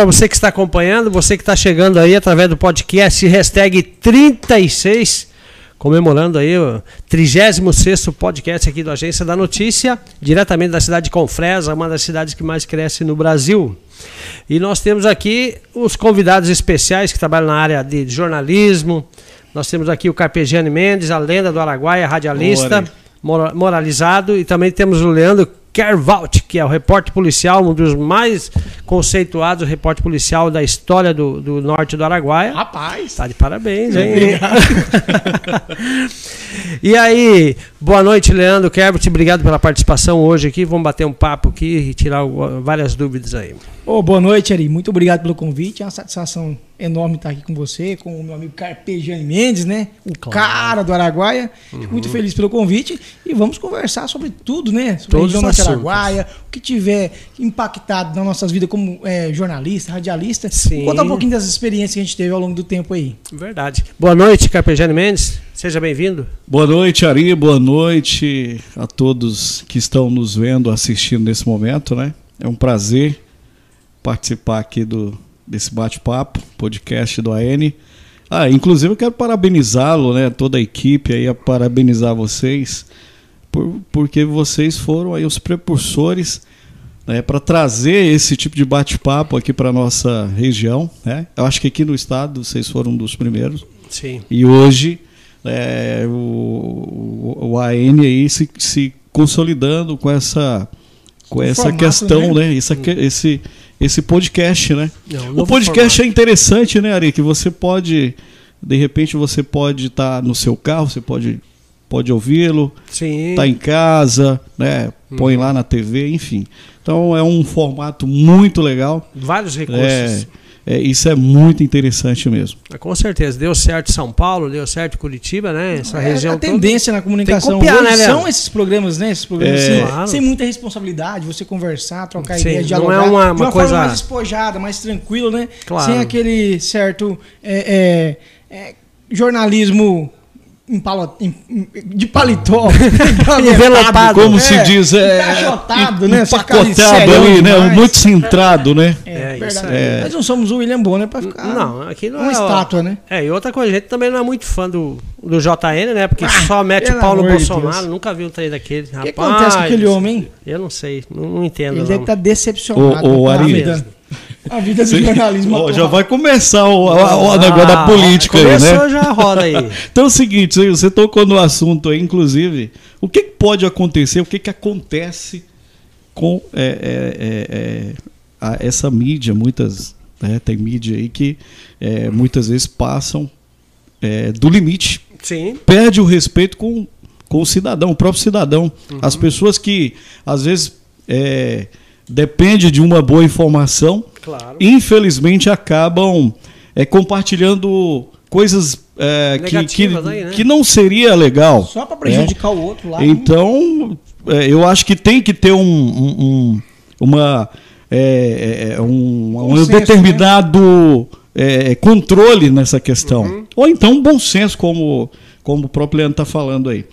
para você que está acompanhando, você que está chegando aí através do podcast, hashtag 36, comemorando aí o 36 podcast aqui do Agência da Notícia, diretamente da cidade de Confresa, uma das cidades que mais cresce no Brasil. E nós temos aqui os convidados especiais que trabalham na área de jornalismo. Nós temos aqui o Carpegiani Mendes, a lenda do Araguaia, radialista, moralizado. E também temos o Leandro Kervalt, que é o repórter policial, um dos mais conceituados repórter policial da história do, do norte do Araguaia. Rapaz! Tá de parabéns, hein? e aí, boa noite, Leandro Kervalt. Obrigado pela participação hoje aqui. Vamos bater um papo aqui e tirar várias dúvidas aí. Oh, boa noite, Ari. Muito obrigado pelo convite. É uma satisfação enorme estar aqui com você, com o meu amigo Carpejane Mendes, né? O claro. cara do Araguaia. Uhum. Muito feliz pelo convite e vamos conversar sobre tudo, né? Sobre Todos a região do Araguaia, o que tiver impactado nas nossas vidas como é, jornalista, radialista. Sim. Conta um pouquinho das experiências que a gente teve ao longo do tempo aí. Verdade. Boa noite, Carpejane Mendes. Seja bem-vindo. Boa noite, Ari. Boa noite a todos que estão nos vendo, assistindo nesse momento, né? É um prazer participar aqui do desse bate-papo, podcast do AN. Ah, inclusive eu quero parabenizá-lo, né, toda a equipe aí, a parabenizar vocês, por, porque vocês foram aí os precursores né, para trazer esse tipo de bate-papo aqui para nossa região. Né? Eu acho que aqui no estado vocês foram um dos primeiros. Sim. E hoje é, o, o, AN aí se, se consolidando com essa com essa formato, questão, né? né? Essa, hum. esse, esse podcast, né? Não, o podcast formato. é interessante, né, Ari? Que você pode, de repente, você pode estar tá no seu carro, você pode, pode ouvi-lo, está em casa, né? Põe hum. lá na TV, enfim. Então é um formato muito legal. Vários recursos. É, é, isso é muito interessante mesmo. É, com certeza. Deu certo São Paulo, deu certo Curitiba, né? Essa é, região. A tendência toda. na comunicação copiar, né, são esses programas, né? Esses programas é... claro. sem muita responsabilidade, você conversar, trocar Sim, ideias, dialogar. Não é uma, uma, de uma coisa forma mais despojada, mais tranquilo, né? Claro. Sem aquele certo é, é, jornalismo de paletó, envelopado, como é, se diz, é, encaixotado, né? Empacotado ali, né? Muito centrado, né? É, é verdade. É. Nós não somos o William Bonner para ficar não, aqui não uma é, estátua, né? É, e outra coisa, a gente também não é muito fã do, do JN, né? Porque ah, só mete o Paulo Bolsonaro, nunca vi um trem daquele. O que acontece com aquele homem, hein? Eu não sei, não, não entendo. Ele não. deve estar tá decepcionado o, o Ari, a vida do jornalismo. Oh, já vai começar o, o, o negócio da ah, política aí, né? Começou já roda aí. então é o seguinte, você tocou no assunto aí, inclusive, o que pode acontecer, o que, que acontece com é, é, é, é a, essa mídia, muitas, né, tem mídia aí que é, muitas vezes passam é, do limite. Sim. Perde o respeito com, com o cidadão, o próprio cidadão. Uhum. As pessoas que, às vezes, depende de uma boa informação, claro. infelizmente acabam é, compartilhando coisas é, que, que, aí, né? que não seria legal. Só para prejudicar é. o outro lá. Então, é, eu acho que tem que ter um, um, uma, é, é, um, um determinado né? controle nessa questão. Uhum. Ou então um bom senso, como, como o próprio Leandro está falando aí.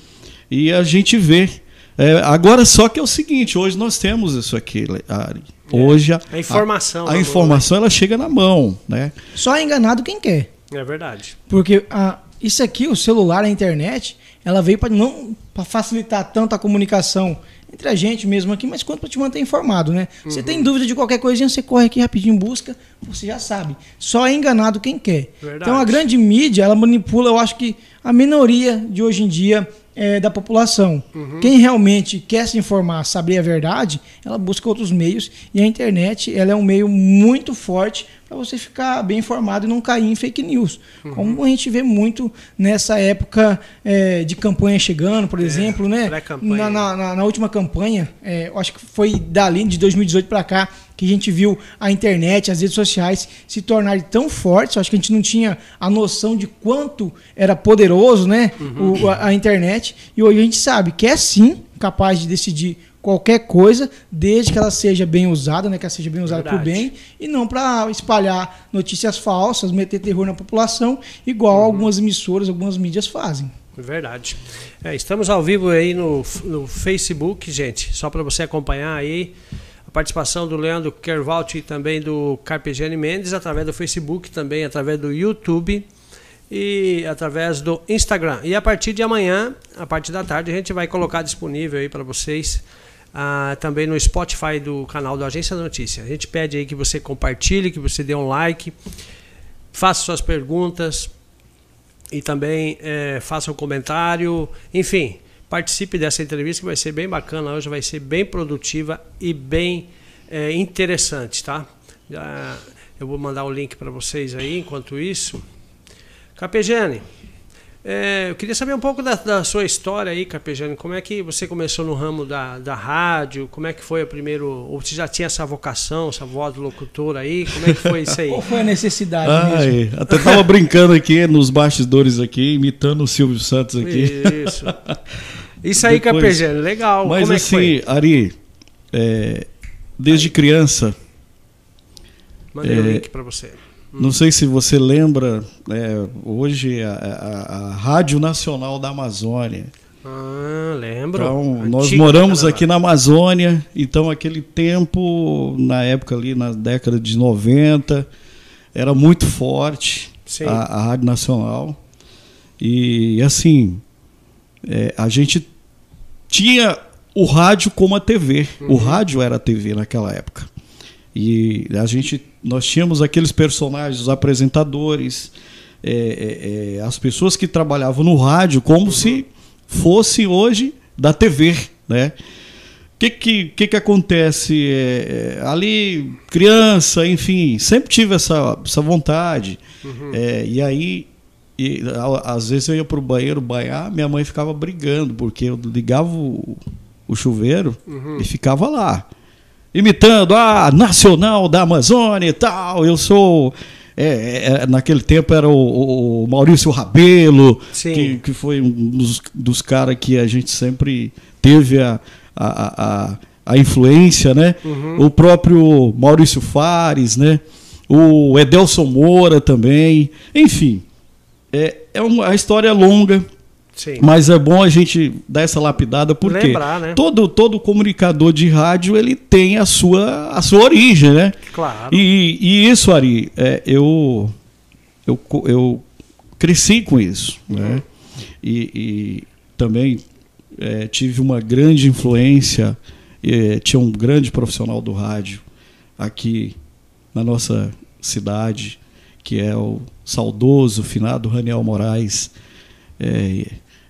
E a gente vê é, agora, só que é o seguinte: hoje nós temos isso aqui, Ari. É. Hoje a, a informação, a, a informação ela chega na mão, né? Só é enganado quem quer. É verdade. Porque a, isso aqui, o celular, a internet, ela veio para não para facilitar tanto a comunicação entre a gente mesmo aqui, mas quanto para te manter informado, né? Uhum. Você tem dúvida de qualquer coisinha, você corre aqui rapidinho, busca, você já sabe. Só é enganado quem quer. Verdade. Então a grande mídia, ela manipula, eu acho que a minoria de hoje em dia é, da população. Uhum. Quem realmente quer se informar, saber a verdade, ela busca outros meios e a internet ela é um meio muito forte para você ficar bem informado e não cair em fake news. Uhum. Como a gente vê muito nessa época é, de campanha chegando, por é, exemplo, né? Na, na, na, última campanha, é, eu acho que foi dali de 2018 para cá que a gente viu a internet, as redes sociais se tornarem tão fortes. Acho que a gente não tinha a noção de quanto era poderoso, né? Uhum. O, a, a internet. E hoje a gente sabe que é sim capaz de decidir qualquer coisa, desde que ela seja bem usada, né, que ela seja bem usada para o bem, e não para espalhar notícias falsas, meter terror na população, igual uhum. algumas emissoras, algumas mídias fazem. Verdade. É, estamos ao vivo aí no, no Facebook, gente, só para você acompanhar aí participação do Leandro Kervalt e também do Carpegiani Mendes, através do Facebook, também através do YouTube e através do Instagram. E a partir de amanhã, a partir da tarde, a gente vai colocar disponível aí para vocês ah, também no Spotify do canal do Agência Notícia. A gente pede aí que você compartilhe, que você dê um like, faça suas perguntas e também é, faça um comentário. Enfim, participe dessa entrevista que vai ser bem bacana hoje, vai ser bem produtiva e bem é, interessante, tá? eu vou mandar o link para vocês aí enquanto isso. Capejane, é, eu queria saber um pouco da, da, sua história aí, Capejane. Como é que você começou no ramo da, da rádio? Como é que foi o primeiro. Ou você já tinha essa vocação, essa voz do locutor aí? Como é que foi isso aí? Qual foi a necessidade Ai, mesmo? Até tava brincando aqui nos bastidores aqui, imitando o Silvio Santos aqui. Isso. Isso aí, Depois, Capejane, legal. Mas Como assim, é Ari, é, desde aí. criança. Mandei o é, link para você. Não sei se você lembra, é, hoje a, a, a, Rádio Nacional da Amazônia. Ah, lembro. Então, nós moramos aqui na Amazônia, então aquele tempo, na época ali, na década de 90, era muito forte a, a, Rádio Nacional. E assim, é, a gente tinha o rádio como a TV. Uhum. O rádio era a TV naquela época. E a gente, nós tínhamos aqueles personagens, os apresentadores, é, é, é as pessoas que trabalhavam no rádio como se fosse hoje da TV, né? O que, que, que, que acontece? É, é, ali, criança, enfim, sempre tive essa, essa vontade. Uhum. É, e aí, e, às vezes eu ia para o banheiro banhar, minha mãe ficava brigando, porque eu ligava o, o chuveiro uhum. e ficava lá imitando a Nacional da Amazônia e tal. Eu sou. É, é, naquele tempo era o, o Maurício Rabelo, que, que, foi um dos, dos caras que a gente sempre teve a, a, a, a influência, né? Uhum. O próprio Maurício Fares, né? O Edelson Moura também. Enfim, é, é uma a história é longa. Sim. Mas é bom a gente dar essa lapidada porque Lembrar, né? todo, todo comunicador de rádio ele tem a sua, a sua origem, né? Claro. E, e isso, Ari, é, eu, eu, eu cresci com isso, né? uhum. né? E, e também é, tive uma grande influência, é, tinha um grande profissional do rádio aqui na nossa cidade, que é o saudoso finado Raniel Moraes. É,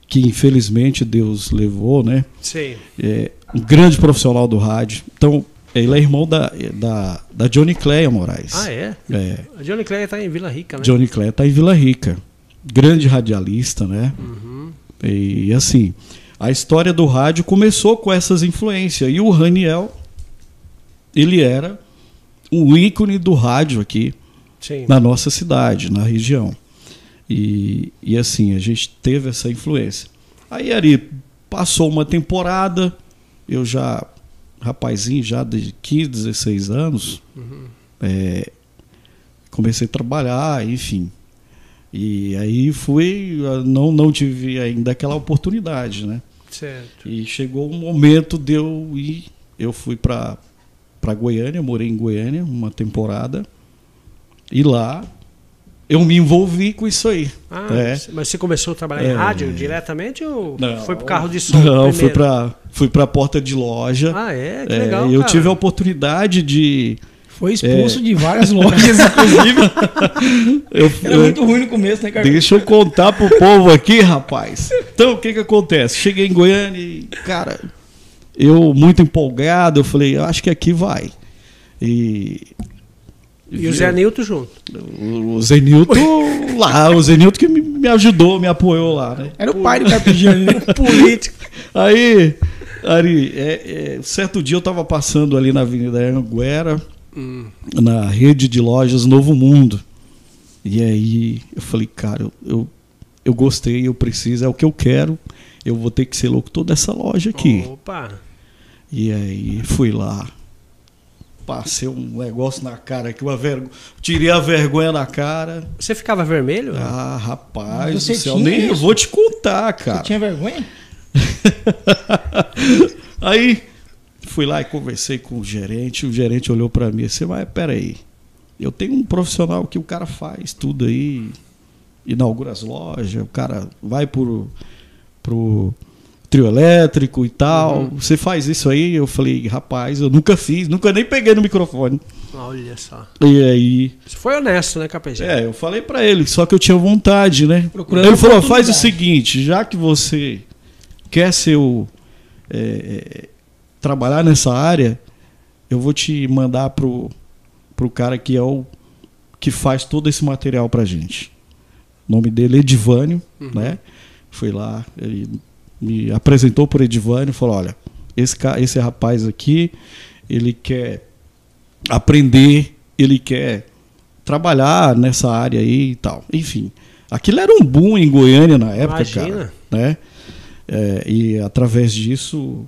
que infelizmente Deus levou, né? Sim. É, um grande profissional do rádio. Então, ele é irmão da, da, da Johnny Cleia Moraes. Ah, é? É. A Johnny Cleia está em Vila Rica, né? Johnny Cleia está em Vila Rica. Grande radialista, né? Uhum. E assim, a história do rádio começou com essas influências. E o Raniel, ele era um ícone do rádio aqui Sim. na nossa cidade, na região. E, e assim, a gente teve essa influência. Aí Ari passou uma temporada, eu já, rapazinho, já de 15, 16 anos, uhum. é, comecei a trabalhar, enfim. E aí fui, não, não tive ainda aquela oportunidade, né? Certo. E chegou um momento de eu ir, eu fui para para Goiânia, morei em Goiânia uma temporada. E lá eu me envolvi com isso aí. Ah, é. Mas você começou a trabalhar é. em rádio diretamente ou não, foi pro carro de som? Não, primeiro? fui para fui para porta de loja. Ah, é? Que é, legal. Eu cara. tive a oportunidade de foi expulso é. de várias lojas, inclusive. eu, Era muito ruim no começo, né, cara? Deixa eu contar pro povo aqui, rapaz. Então, o que que acontece? Cheguei em Goiânia e, cara, eu muito empolgado, eu falei, acho que aqui vai. E e o Zé Nilton junto. O Zé Nilton lá, o Zé Nilton que me ajudou, me apoiou lá, né? Era o pai do Carpegiani, né? político. Aí, Ari, é, é, certo dia eu estava passando ali na Avenida Anguera, hum. na rede de lojas Novo Mundo. E aí eu falei, cara, eu, eu, eu gostei, eu preciso, é o que eu quero. Eu vou ter que ser louco toda essa loja aqui. Opa! E aí fui lá passei um negócio na cara que uma vergonha. Tirei a vergonha na cara. Você ficava vermelho? Ah, rapaz do céu, nem isso? eu vou te contar, cara. Você tinha vergonha? Aí fui lá e conversei com o gerente. O gerente olhou para mim e disse: Mas peraí, eu tenho um profissional que o cara faz tudo aí, inaugura as lojas, o cara vai pro, pro trio elétrico e tal. Uhum. Você faz isso aí? Eu falei: Rapaz, eu nunca fiz, nunca nem peguei no microfone. Olha só. E aí. Você foi honesto, né, Capejá? É, eu falei pra ele, só que eu tinha vontade, né? Procurando ele falou: faz o seguinte, já que você quer ser o. é, é, trabalhar nessa área, eu vou te mandar pro, pro cara que é o que faz todo esse material pra gente. O nome dele é Edivânio, né? Fui lá, ele me apresentou por Edivânio e falou: olha, esse, esse rapaz aqui, ele quer aprender, ele quer trabalhar nessa área aí e tal. Enfim, aquilo era um boom em Goiânia na época, Imagina. cara. Né? É, e através disso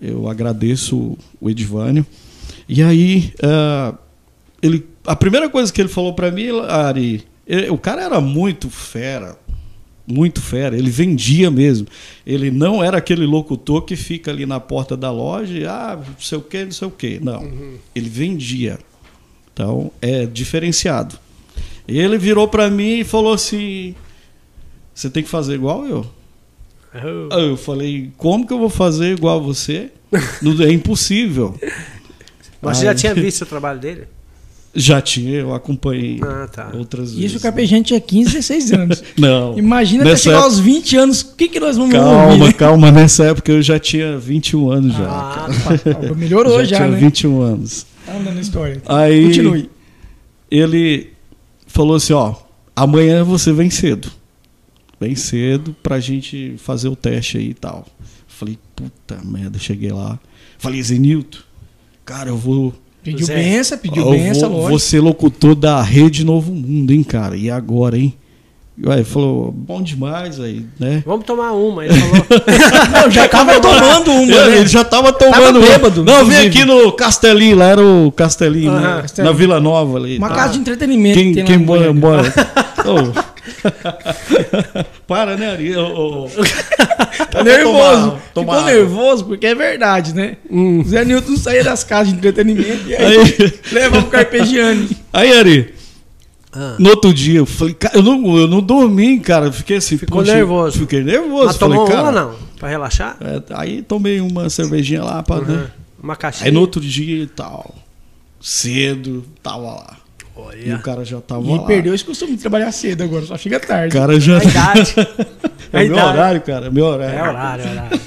eu agradeço o Edivânio. E aí, ah, ele, a primeira coisa que ele falou para mim, Ari, ele- o cara era muito fera, muito fera. Ele vendia mesmo. Ele não era aquele locutor que fica ali na porta da loja e, ah, não sei o que, não sei o que. Não. Ele vendia. Então, é diferenciado. Ele virou para mim e falou assim: Você tem que fazer igual eu. Oh. Eu falei: Como que eu vou fazer igual você? É impossível. Mas você já tinha visto o trabalho dele? Já tinha, eu acompanhei Ah, tá. outras Isso vezes. o Capejante tinha 15, 16 anos. Não. Imagina até chegar época- aos 20 anos, o que, que nós vamos Calma, ouvir? calma. Nessa época eu já tinha 21 anos já. Ah, Ah, melhorou já, tinha né? 21 anos. Tá andando a história. Aí Continue. ele falou assim, ó, amanhã você vem cedo. Vem cedo pra gente fazer o teste aí e tal. Falei, puta merda, cheguei lá. Falei, Zenilton, cara, eu vou. Pediu Zé. benção, pediu eu benção, vou, lógico. ser locutor da Rede Novo Mundo, hein, cara? E agora, hein? Aí ele falou, bom demais aí, né? Vamos tomar uma. Ele falou. Não, já tava tomando uma, Ele, né? ele já tava tomando. bêbado, Não, vem inclusive. aqui no Castelinho, lá era o Castelinho, né? Castelinho. na Vila Nova ali. Uma tá. casa de entretenimento. Quem, que quem em mora, mora. Ô. Para, né, Ari? Tá nervoso. Tomar- tomar Ficou nervoso porque é verdade, né? O Zé Newton saía das casas de entretenimento e aí, Aí, leva pro Carpegiani. aí, Ari, Ah. no outro dia, eu falei, cara, eu não, eu não dormi, cara. Eu fiquei assim, Ficou poxa, nervoso. Fiquei nervoso. Mas falei, tomou cara. uma não? Pra relaxar? é, aí tomei uma cervejinha lá pra. Uhum. né? Uma caixinha. Aí no outro dia e tal. Cedo, tava lá. E o Olha. cara já tava E lá. perdeu esse costume de trabalhar cedo agora, só chega O tarde. cara já. A idade. É meu idade. horário, cara. Meu horário. É horário, é horário.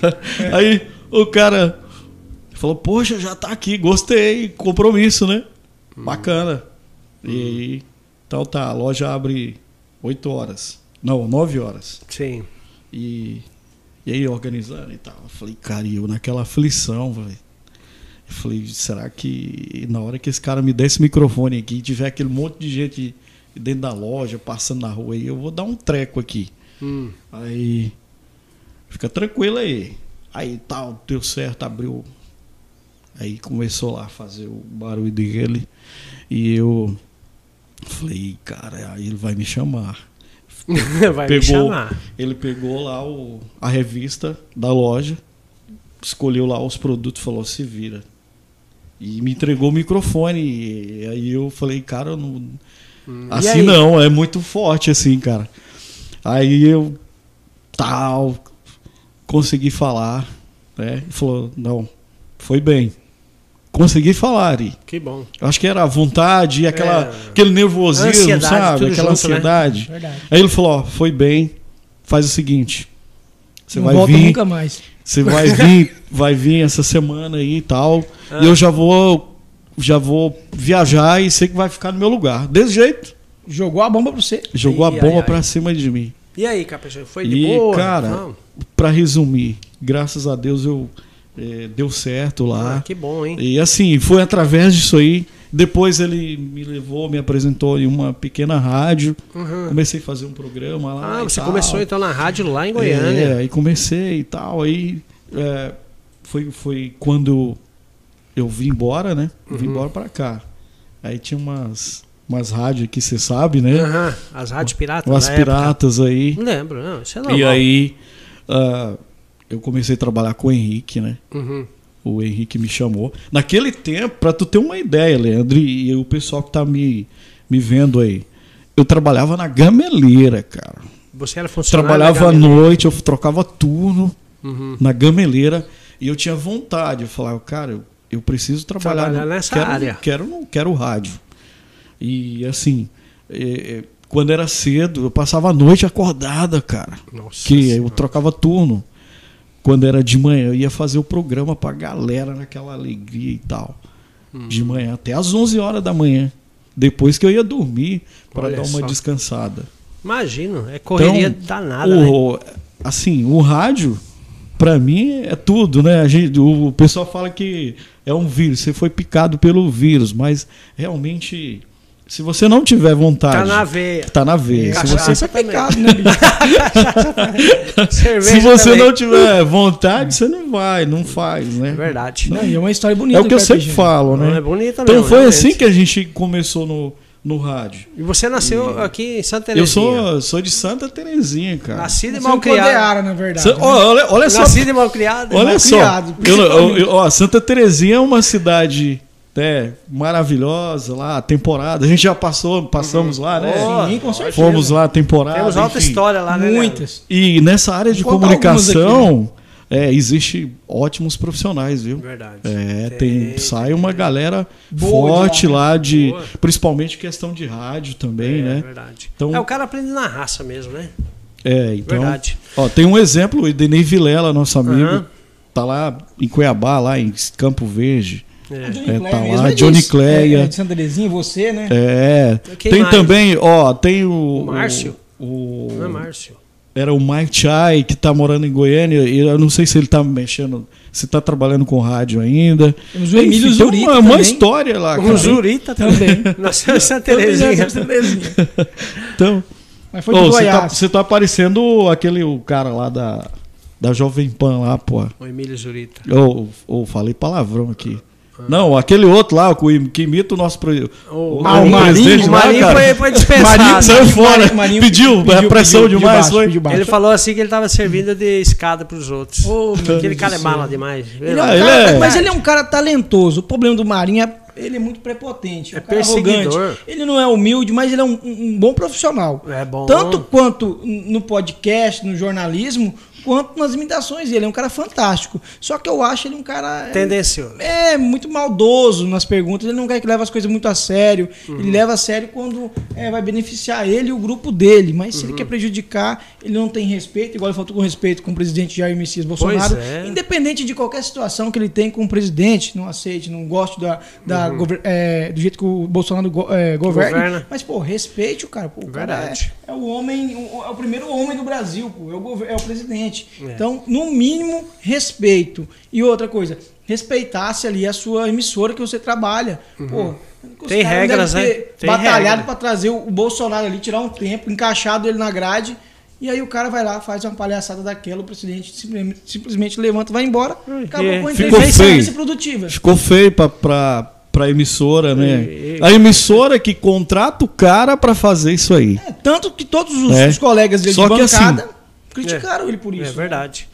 Aí o cara falou, poxa, já tá aqui, gostei, compromisso, né? Bacana. E aí, então tá, a loja abre 8 horas. Não, 9 horas. Sim. E, e aí, organizando e tal. Eu falei, cara, e eu naquela aflição, velho. Eu falei, será que na hora que esse cara me der esse microfone aqui, tiver aquele monte de gente dentro da loja, passando na rua aí, eu vou dar um treco aqui. Hum. Aí, fica tranquilo aí. Aí tal, deu certo, abriu. Aí começou lá a fazer o barulho dele. E eu falei, cara, aí ele vai me chamar. Vai me Pegou, chamar. ele pegou lá o, a revista da loja, escolheu lá os produtos falou, se vira. E me entregou o microfone. E aí eu falei, cara, eu não, Hum. E Assim não, é muito forte assim, cara. Aí eu tal consegui falar, né? Ele falou: "Não, foi bem. Consegui falar, Ari. Que bom. Eu acho que era a vontade, e aquela, É. aquele nervosismo, Ansiedade, sabe? Aquela junto, né? ansiedade. Verdade. Aí ele falou: ó, foi bem. Faz o seguinte, você não vai volta vir, nunca mais. você vai vir, vai vir essa semana aí e tal. Ah. E eu já vou já vou viajar e sei que vai ficar no meu lugar. Desse jeito. Jogou a bomba pra você. Jogou Ai, a bomba ai, ai. pra cima de mim. E aí, Capejão? Foi de E, boa? cara, Não. Pra resumir, graças a Deus eu eh, deu certo lá. Ah, que bom, hein? E assim, foi através disso aí. Depois ele me levou, me apresentou em uma pequena rádio. Uhum. Comecei a fazer um programa lá. Ah, e você tal. começou então na rádio lá em Goiânia. É, aí comecei e tal. Aí é, foi, foi quando eu vim embora, né? Vim Uhum. embora pra cá. Aí tinha umas, umas rádios aqui, você sabe, né? Aham, As rádios piratas. Umas da época. piratas aí. Não lembro, não. Isso é normal. E aí ah, eu comecei a trabalhar com o Henrique, né? Uhum. O Henrique me chamou. Naquele tempo, para tu ter uma ideia, Leandro, e, o pessoal que tá me, me vendo aí, eu trabalhava na gameleira, cara. Você era funcionário Trabalhava à noite, eu trocava turno Uhum. na gameleira e eu tinha vontade. Eu falava, cara, eu, eu preciso trabalhar, Trabalhar no- nessa quero, área. Quero, não quero rádio. E assim, é, é, quando era cedo, eu passava a noite acordada, cara. Nossa que eu Senhora. trocava turno. Quando era de manhã, eu ia fazer o programa pra galera naquela alegria e tal. Hum. De manhã até às 11 horas da manhã. Depois que eu ia dormir para dar uma só. descansada. Imagino, é correria Então, danada, né? o, assim, o rádio, pra mim, é tudo, né? A gente, o, pessoal fala que é um vírus, você foi picado pelo vírus, mas realmente, se você não tiver vontade. Tá na veia. Tá na veia. Se Cachaça você, Cachaça é pecado, né, bicho? Se você também. não tiver vontade, você não vai, não faz, né? É verdade. Não, e é uma história bonita. É o que eu do sempre falo, Não, né? é bonita Então mesmo, foi realmente. assim que a gente começou no, no rádio. E você nasceu aqui em Santa Eu Terezinha. sou, sou de Santa Terezinha, cara. Nascido e mal em criado. Na verdade. Sa- né? olha, olha só, Nascido e mal criado. Olha mal só, criado, eu- eu- eu- ó, Santa Terezinha é uma cidade né, maravilhosa lá, temporada. A gente já passou, passamos lá, né? Oh, Sim, com certeza. Fomos lá, temporada. Temos alta enfim. história lá, né? Muitas. E nessa área de Vou comunicação, é, existe ótimos profissionais, viu? Verdade. É, tem, sai uma galera Boa de forte lá, lá, de, Boa. principalmente questão de rádio também, é, né? verdade. Então- É, o cara aprende na raça mesmo, né? É, então, Verdade. ó, tem um exemplo, o Edenei Vilela, nosso amigo, Aham. tá lá em Cuiabá, lá em Campo Verde. É. Johnny É, tá mesmo lá, é Johnny. Cleia. É, é de Santa Terezinha, você, né? É. Quem tem mais? também, ó, tem o. O Márcio? O, Não é Márcio? era o Mike Chai, que tá morando em Goiânia. E eu não sei se ele tá mexendo, se tá trabalhando com rádio ainda. Temos o Emílio Enfim, Zurita uma, uma história lá. O. Zurita também. Nasceu em Santa é Terezinha. Então, Mas foi de ô, você, tá, você tá parecendo aquele o cara lá da, da Jovem Pan lá, pô. O Emílio Zurita. Ou ou falei palavrão aqui. Não, aquele outro lá, que imita o nosso. pre- O, Ah, o Marinho, presidente o lá, Marinho foi, foi dispensado. Marinho saiu fora. Marinho pediu, pediu, pressão pediu, demais, baixo, foi? pediu baixo. Ele falou assim que ele tava servindo de escada pros outros. Ô, meu Aquele cara é mala demais. Ele é um Ah, ele cara- é- Mas ele é um cara talentoso. O problema do Marinho é ele é muito prepotente. É um cara perseguidor. arrogante. Ele não é humilde, mas ele é um, um- um bom profissional. É bom. Tanto quanto no podcast, no jornalismo, quanto nas imitações. Ele é um cara fantástico. Só que eu acho ele um cara. Tendencioso. É muito maldoso nas perguntas. Ele não quer que leve as coisas muito a sério. Uhum. Ele leva a sério quando é, vai beneficiar ele e o grupo dele. Mas se ele Uhum. quer prejudicar, ele não tem respeito. Igual ele faltou com respeito com o presidente Jair Messias Bolsonaro. é. Independente de qualquer situação que ele tem com o presidente, não aceite, não goste da, da gover- é, do jeito que o Bolsonaro go- é, governa. Uhum. Governa. Mas, pô, respeite o cara. Pô, o cara Verdade. é, é o homem, o- é o primeiro homem do Brasil, pô, é o, é o presidente. É. Então, no mínimo, respeito. E outra coisa, respeitasse ali a sua emissora que você trabalha. Pô, os Tem regras, né? Tem batalhado para trazer o Bolsonaro ali, tirar um tempo, encaixado ele na grade. E aí o cara vai lá, faz uma palhaçada daquela, o presidente simplesmente, levanta, vai embora, acabou é. com a entrevista produtiva. Ficou feio pra, pra, pra emissora, né? A emissora que contrata o cara pra fazer isso aí. É, tanto que todos os, É. os colegas dele Só de que bancada assim- criticaram ele por isso. É né? verdade.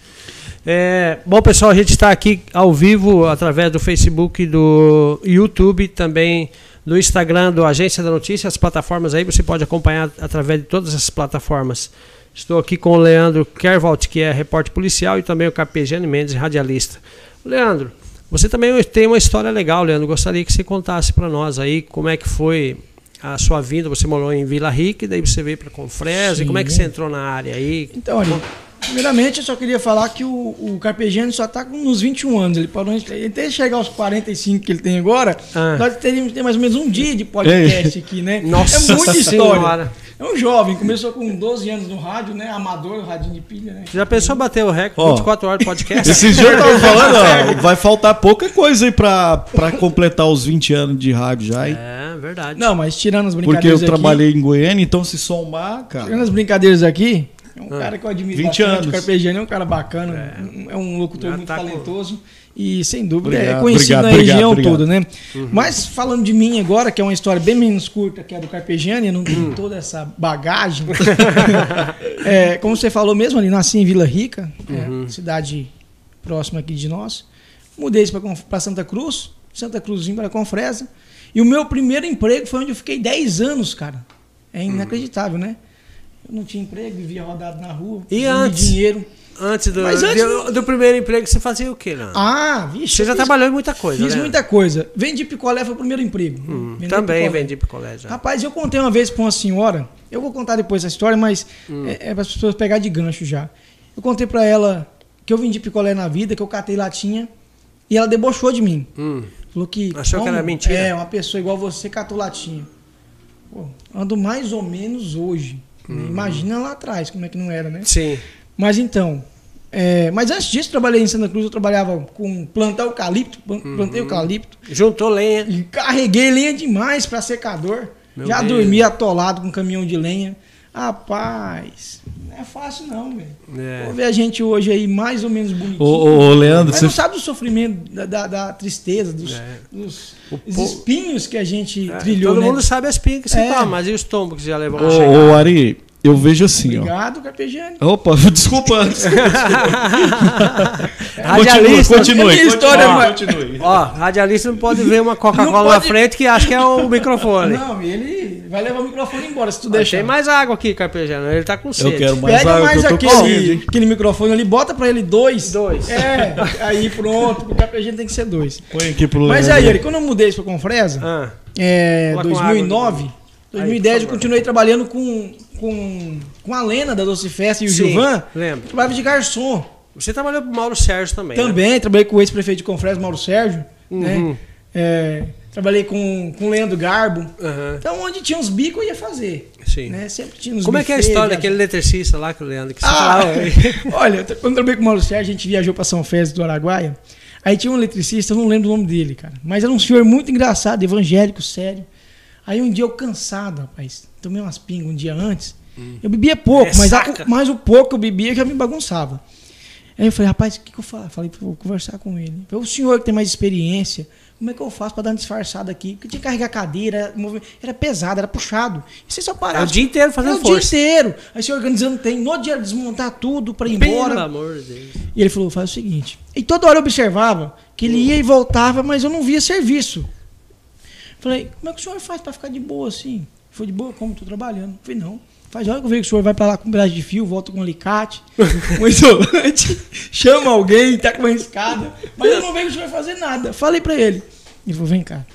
É, bom, pessoal, a gente está aqui ao vivo através do Facebook, do YouTube, também do Instagram, do Agência da Notícia, as plataformas aí, você pode acompanhar através de todas essas plataformas. Estou aqui com o Leandro Kervalt, que é repórter policial, e também o Capejane Mendes, radialista. Leandro, você também tem uma história legal, Leandro. Gostaria que você contasse para nós aí como é que foi a sua vinda. Você morou em Vila Rica, e daí você veio para Confresa. E como é que você entrou na área aí? Então, olha, primeiramente eu só queria falar que o, o Carpegiani só está nos 21 anos. Ele parou ele até chegar aos 45 que ele tem agora, Ah. nós teríamos ter mais ou menos um dia de podcast aqui, né? Nossa é muita Senhora. história. É um jovem, começou com 12 anos no rádio, né? Amador, radinho de pilha, né? Já pensou bater o recorde Ó, 24 horas de podcast? Esses dias eu tava falando, ó, vai faltar pouca coisa aí pra, pra completar os 20 anos de rádio já, hein? É, verdade. Não, mas tirando as Porque eu brincadeiras aqui, trabalhei em Goiânia, então se somar, tirando cara. as brincadeiras aqui, é um Ah. cara que eu admiro 20 bastante. anos. O Carpegiani é um cara bacana, um- é um locutor Já muito tá com- talentoso e, sem dúvida, é Obrigado, conhecido obrigado, na região obrigado, toda, né? Uhum. Mas falando de mim agora, que é uma história bem menos curta que a do Carpegiani, eu não Hum. tenho toda essa bagagem. É, como você falou mesmo, ali nasci em Vila Rica, é, Uhum. cidade próxima aqui de nós. Mudei para Santa Cruz, Santa Cruzinho para Confresa. E o meu primeiro emprego foi onde eu fiquei 10 anos, cara. É inacreditável, né? Eu não tinha emprego, vivia rodado na rua, E antes? dinheiro. Antes do, Mas antes do, do primeiro emprego, você fazia o quê, né? Ah, vixe. você já fiz- trabalhou em muita coisa, Fiz né? muita coisa. Vendi picolé, foi o primeiro emprego. Hum, também picolé. vendi picolé já. Rapaz, eu contei uma vez pra uma senhora, eu vou contar depois essa história, mas Hum. é, é para as pessoas pegar de gancho já. Eu contei pra ela que eu vendi picolé na vida, que eu catei latinha, e ela debochou de mim. Hum. Falou que. Achou que como era mentira? É, uma pessoa igual você catou latinha. Pô, ando mais ou menos hoje. Uhum. Imagina lá atrás como é que não era, né? Sim. Mas então. é, mas antes disso, trabalhei em Santa Cruz, eu trabalhava com plantar eucalipto, Uhum. plantei eucalipto. Juntou lenha. E carreguei lenha demais para secador. Meu Já Deus. dormi atolado com caminhão de lenha. Rapaz, é fácil não, velho. É. Vou ver a gente hoje aí mais ou menos bonitinho. Ô, ô, ô, Leandro, Mas você não sabe do sofrimento, da, da- da tristeza, dos, É. dos- po- espinhos que a gente É, trilhou, Todo né? mundo sabe as pingas que você É. toma, mas e os tombos que você já levou Ô, chegar? ô, Ari, eu vejo assim, ó. Obrigado, Carpegiani. Opa, desculpa. Radialista. continue, É minha história, continue, continue. Ó, radialista não pode ver uma Coca-Cola na pode- frente que acha que é o microfone. Não, ele vai levar o microfone embora se tu deixar. Tem mais água aqui, Carpejano. Ele tá com sede. Eu quero mais Pega água, mais que eu tô com aquele, sede, aquele microfone ali, bota pra ele dois. Dois. É, aí pronto, a gente tem que ser dois. Põe aqui pro Mas aí, Eric, quando eu mudei isso pra Confresa, Ah, é, Coloca uma 2009, água 2010 Aí, eu continuei trabalhando com, com, com a Lena da Doce Festa e o Sim, Gilvan. lembro. Trabalhava de garçom. você trabalhou pro Mauro Sérgio também. né? Também, trabalhei com o ex-prefeito de Confresa, Mauro Sérgio. Uhum. Né? É, trabalhei com, com o Leandro Garbo. Aham, Então, onde tinha uns bicos, eu ia fazer. sim. Né? Sempre tinha uns Como é que é a história daquele eletricista lá que o Leandro que Ah, olha, quando eu trabalhei com o Mauro Sérgio, a gente viajou pra São Félix do Araguaia. Aí tinha um eletricista, eu não lembro o nome dele, cara. Mas era um senhor muito engraçado, evangélico, sério. Aí um dia eu cansado, rapaz, tomei umas pingas um dia antes. Eu bebia pouco, mas, a- mas o pouco que eu bebia já me bagunçava. Aí eu falei, rapaz, o que, que eu faço? Falei, vou conversar com ele. Falei, o senhor que tem mais experiência, como é que eu faço pra dar uma disfarçada aqui? Porque tinha que carregar cadeira, era, pesado, era puxado. E você só É parava. o dia inteiro fazendo É o dia força. inteiro. Aí você organizando tem, no dia desmontar tudo pra ir Pelo embora. amor de Deus. E ele falou: faz o seguinte. E toda hora eu observava que ele ia e voltava, mas eu não via serviço. Falei: como é que o senhor faz pra ficar de boa assim? Foi de boa? Como? Tô trabalhando. Falei: não. Faz hora que eu vejo que o senhor vai pra lá com um pedaço de fio, volta com um alicate, um isolante, chama alguém, tá com uma escada. Mas eu não vejo que o senhor vai fazer nada. Falei pra ele. Ele falou: vem cá.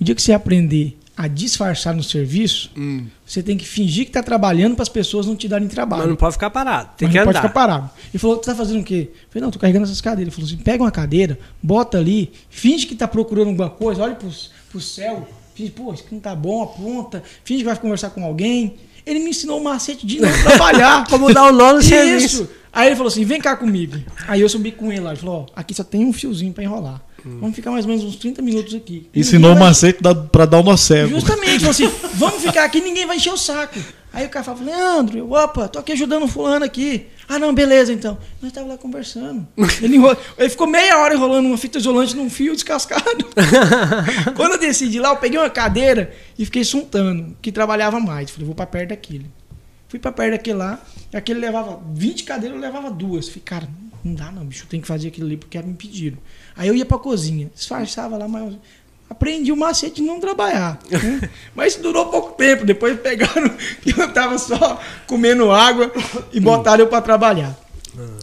O dia que você aprender a disfarçar no serviço, Hum. você tem que fingir que tá trabalhando para as pessoas não te darem trabalho. Mas não pode ficar parado. Tem Mas que não andar. pode ficar parado. Ele falou, tá fazendo o quê? Eu falei, não, tô carregando essas cadeiras. Ele falou assim, pega uma cadeira, bota ali, finge que tá procurando alguma coisa, olha pro, pro céu, finge, pô, isso aqui não tá bom, aponta, finge que vai conversar com alguém. Ele me ensinou o macete de não trabalhar. Como dar o nó no Isso. serviço. Aí ele falou assim, vem cá comigo. Aí eu subi com ele lá, ele falou, ó, aqui só tem um fiozinho pra enrolar. Hum. Vamos ficar mais ou menos uns 30 minutos aqui. Ensinou o vai- macete pra dar o nó cego. Justamente, falou assim, vamos ficar aqui, ninguém vai encher o saco. Aí o cara falou, Leandro, eu, opa, tô aqui ajudando o fulano aqui. Ah, não, beleza, então. Nós tava lá conversando. Ele, enrolou- ele ficou meia hora enrolando uma fita isolante num fio descascado. Quando eu desci de lá, eu peguei uma cadeira e fiquei suntando, que trabalhava mais. Falei, vou pra perto daquele. Fui pra perto daquele lá, e aquele levava 20 cadeiras, eu levava duas. Falei, cara, não dá não, bicho, tenho que fazer aquilo ali porque me pediram. Aí eu ia pra cozinha, disfarçava lá, mas aprendi o macete de não trabalhar. né? Mas durou pouco tempo, depois pegaram que eu tava só comendo água e botaram eu pra trabalhar.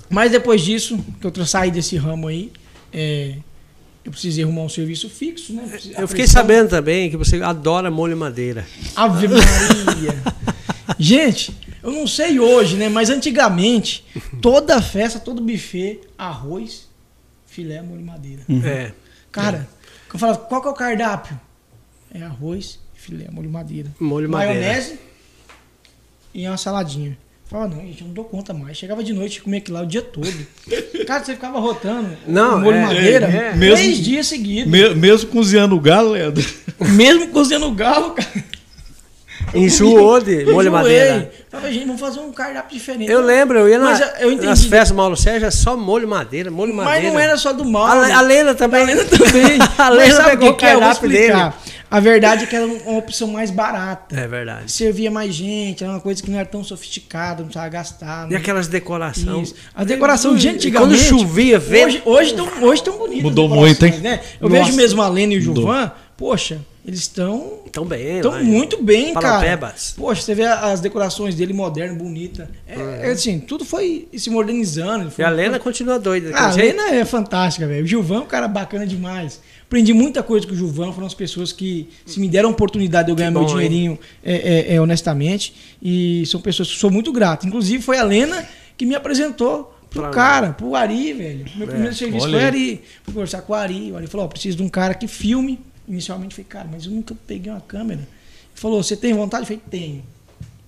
Mas depois disso, que eu saí desse ramo aí, é, eu precisei arrumar um serviço fixo, né? Precisei- Eu fiquei sabendo também que você adora molho madeira. Ave Maria. Gente, eu não sei hoje, né? Mas antigamente, toda festa, todo buffet, arroz, filé, molho de madeira. É. Cara, eu falava, qual que é o cardápio? É arroz, filé, molho de madeira. Molho madeira. Maionese e uma saladinha. Falava, não, gente, eu não dou conta mais. Chegava de noite e comia aquilo lá o dia todo. Cara, você ficava rotando Não, molho é, de madeira é, é. três Mesmo- dias seguidos. Me- mesmo cozinhando o galo, Leandro. Mesmo cozinhando o galo, cara. Enjoou de molho madeira. Falei, gente, vamos fazer um cardápio diferente. Eu lembro, eu ia na, Mas eu nas festas do Mauro Sérgio, é só molho madeira, molho Mas madeira. não era só do mal. A, a Lena também. A Lena também. a Mas Lena o pegou é? Vou cardápio dele. A verdade é que era uma opção mais barata. É verdade. Servia mais gente, era uma coisa que não era tão sofisticada, não precisava gastar. E né? aquelas decorações. Isso. A decoração de antigamente. Quando chovia, vê. Hoje, hoje tão, hoje tão bonitas. Mudou muito, hein? Né? Eu Nossa. vejo mesmo a Lena e o Mudou. Gilvan, poxa, eles estão Tão bem, Estão muito bem, cara. Parapebas. Poxa, você vê as decorações dele moderno, bonita. É, é assim, tudo foi se modernizando. E Foi a Lena continua doida. Ah, a jeito. Lena é fantástica, velho. O Gilvan é um cara bacana demais. Aprendi muita coisa com o Gilvan, foram as pessoas que se me deram a oportunidade de eu ganhar meu bom, hein? dinheirinho é, é, é, honestamente. E são pessoas que sou muito grato. Inclusive foi a Lena que me apresentou pro cara, pro Ari, velho. Meu É, primeiro serviço olha foi. Ari. Fui conversar com o Ari. O Ari falou, ó, preciso de um cara que filme. Inicialmente falei, cara, mas eu nunca peguei uma câmera. Ele falou, você tem vontade? Eu falei, tenho.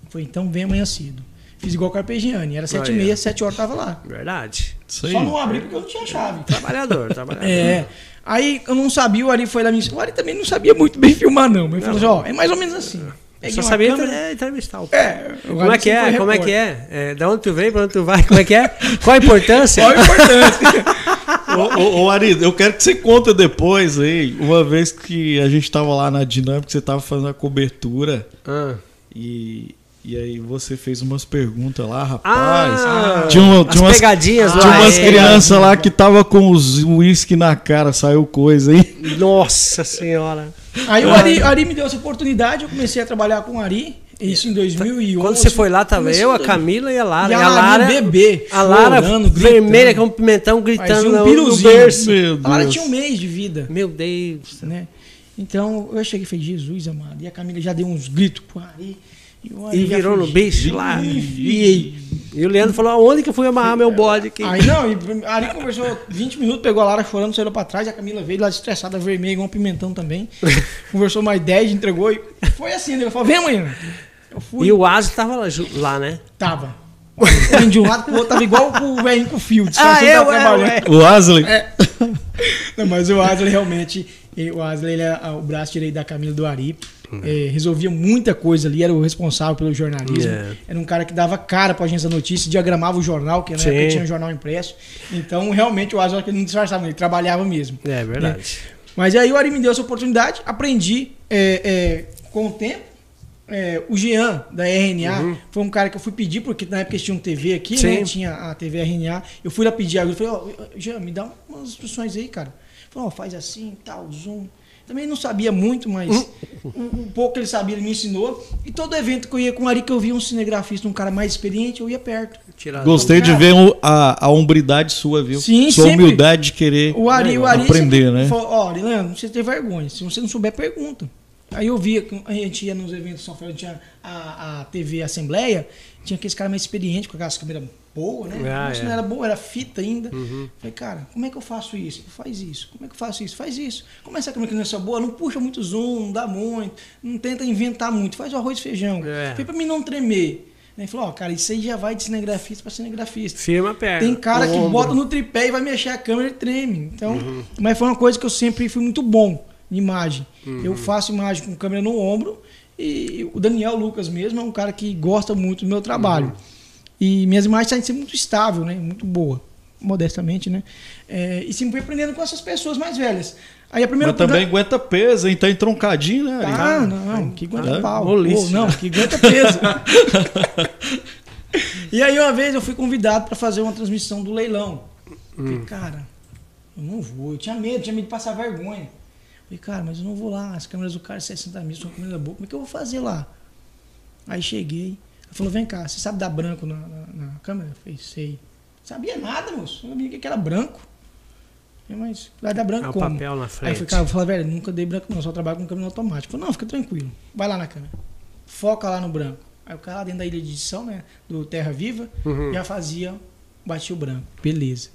Falei, então vem amanhã cedo. Fiz igual Carpegiani. Era sete e meia, sete horas tava lá. Verdade. Isso aí. Só não abri porque eu não tinha chave. Trabalhador, trabalhador. É. Aí eu não sabia, o Ari foi lá me. O Ari também não sabia muito bem filmar, não. Mas ele falou assim, ó, é mais ou menos assim. Peguei só sabia câmera- é, entrevistar o É, o Como Ari é que é? foi Como é que é? é? Da onde tu vem, pra onde tu vai? Como é que é? Qual a importância? Qual a importância? Ô, ô, ô, Ari, eu quero que você conta depois aí, uma vez que a gente tava lá na dinâmica, você tava fazendo a cobertura Ah. e, e aí você fez umas perguntas lá, rapaz. Ah, tinha, uma- as tinha umas, pegadinhas tinha lá. umas é. crianças lá que tava com os uísque na cara, saiu coisa, hein? Nossa senhora. Aí o Ari, o Ari me deu essa oportunidade, eu comecei a trabalhar com o Ari, isso em 2011. Quando você foi lá, tava eu, a Camila e a Lara. E a E a Lara, bebê, a Lara chorando, vermelha com um pimentão gritando um no, berço. Meu A Lara tinha um mês de vida, Meu Deus. né? Então eu cheguei e falei, Jesus amado. E a Camila já deu uns gritos pro Ari. E, o Ari E virou no bicho lá. Enfiei. E o Leandro falou, aonde que eu fui amarrar meu bode aqui? Aí não, e a Ari conversou 20 minutos, pegou a Lara chorando, saiu pra trás, e a Camila veio lá estressada, vermelha, igual um pimentão também. conversou mais 10, entregou e foi assim, né? Ele falou, vem amanhã. Eu fui, E o Aso tava lá, lá, né? tava. Vem de um lado pro outro, tava igual o velhinho com o fio, Ah, disfarçando eu, tava eu, trabalhando. O Asley? É. Não, mas o Asley realmente, o Asley ele é o braço direito da Camila do Ari. É, resolvia muita coisa ali, era o responsável pelo jornalismo. É. Era um cara que dava cara pra agência da notícia, diagramava o jornal, que na Sim. época tinha jornal impresso. Então, realmente, o Asley ele não disfarçava, ele trabalhava mesmo. É verdade. Mas aí o Ari me deu essa oportunidade, aprendi é, é, com o tempo. É, o Jean, da RNA, foi um cara que eu fui pedir, porque na época eles tinham TV aqui, Uhum. Sim. né? Tinha a TV RNA. Eu fui lá pedir ajuda. Falei, ó, Jean, me dá umas instruções aí, cara. Falou, ó, faz assim, tal, zoom. Também não sabia muito, mas Uhum. o, o pouco que ele sabia, ele me ensinou. E todo evento que eu ia com o Ari, que eu via um cinegrafista, um cara mais experiente, eu ia perto. Tirar- Gostei de ver a, a hombridade sua, viu? Sim, Sua sempre. humildade de querer O Ari, o Ari aprender, sempre né? Falou, ó, Leandro, você tem vergonha. Se você não souber, pergunta. Aí eu via que a gente ia nos eventos de São Paulo, tinha a, a TV Assembleia, tinha aqueles caras mais experientes, com aquelas câmeras boas, né? Ah, Mas é. não era boa, era fita ainda. Uhum. Falei, cara, como é que eu faço isso? Faz isso. Como é que eu faço isso? Faz isso. Como essa câmera que não é só boa, não puxa muito zoom, não dá muito, não tenta inventar muito, faz o arroz e feijão. É. Falei pra mim não tremer. Ele falou, ó, cara, isso aí já vai de cinegrafista pra cinegrafista. Firma a perna. Tem cara que ombro. bota no tripé e vai mexer a câmera e treme. Então, Uhum. mas foi uma coisa que eu sempre fui muito bom imagem. Uhum. Eu faço imagem com câmera no ombro e o Daniel Lucas mesmo é um cara que gosta muito do meu trabalho. Uhum. E minhas imagens têm que ser muito estável, né? Muito boa, modestamente, né? É, e sempre fui aprendendo com essas pessoas mais velhas. Aí a primeira Mas também aguenta peso, hein? Tá entroncadinho, né, ah, não, que aguenta É, pau. molice. Pô, não, que aguenta peso. e aí uma vez eu fui convidado para fazer uma transmissão do leilão. Falei, cara, eu não vou. Eu tinha medo, tinha medo de passar vergonha. Falei, cara, mas eu não vou lá. As câmeras do cara 60 mil são câmeras boa. Como é que eu vou fazer lá? Aí cheguei. Ele falou, vem cá, você sabe dar branco na, na, na câmera? Eu falei, sei. Sabia nada, moço. Não sabia que era branco. Falei, mas vai dar branco É o como? papel na Aí eu frente. falei, cara, eu falei, velho, nunca dei branco não, só trabalho com câmera automática. Falei, não, fica tranquilo, vai lá na câmera. Foca lá no branco. Aí o cara lá dentro da ilha de edição, né, do Terra Viva, Uhum. já fazia, batia o branco. Beleza.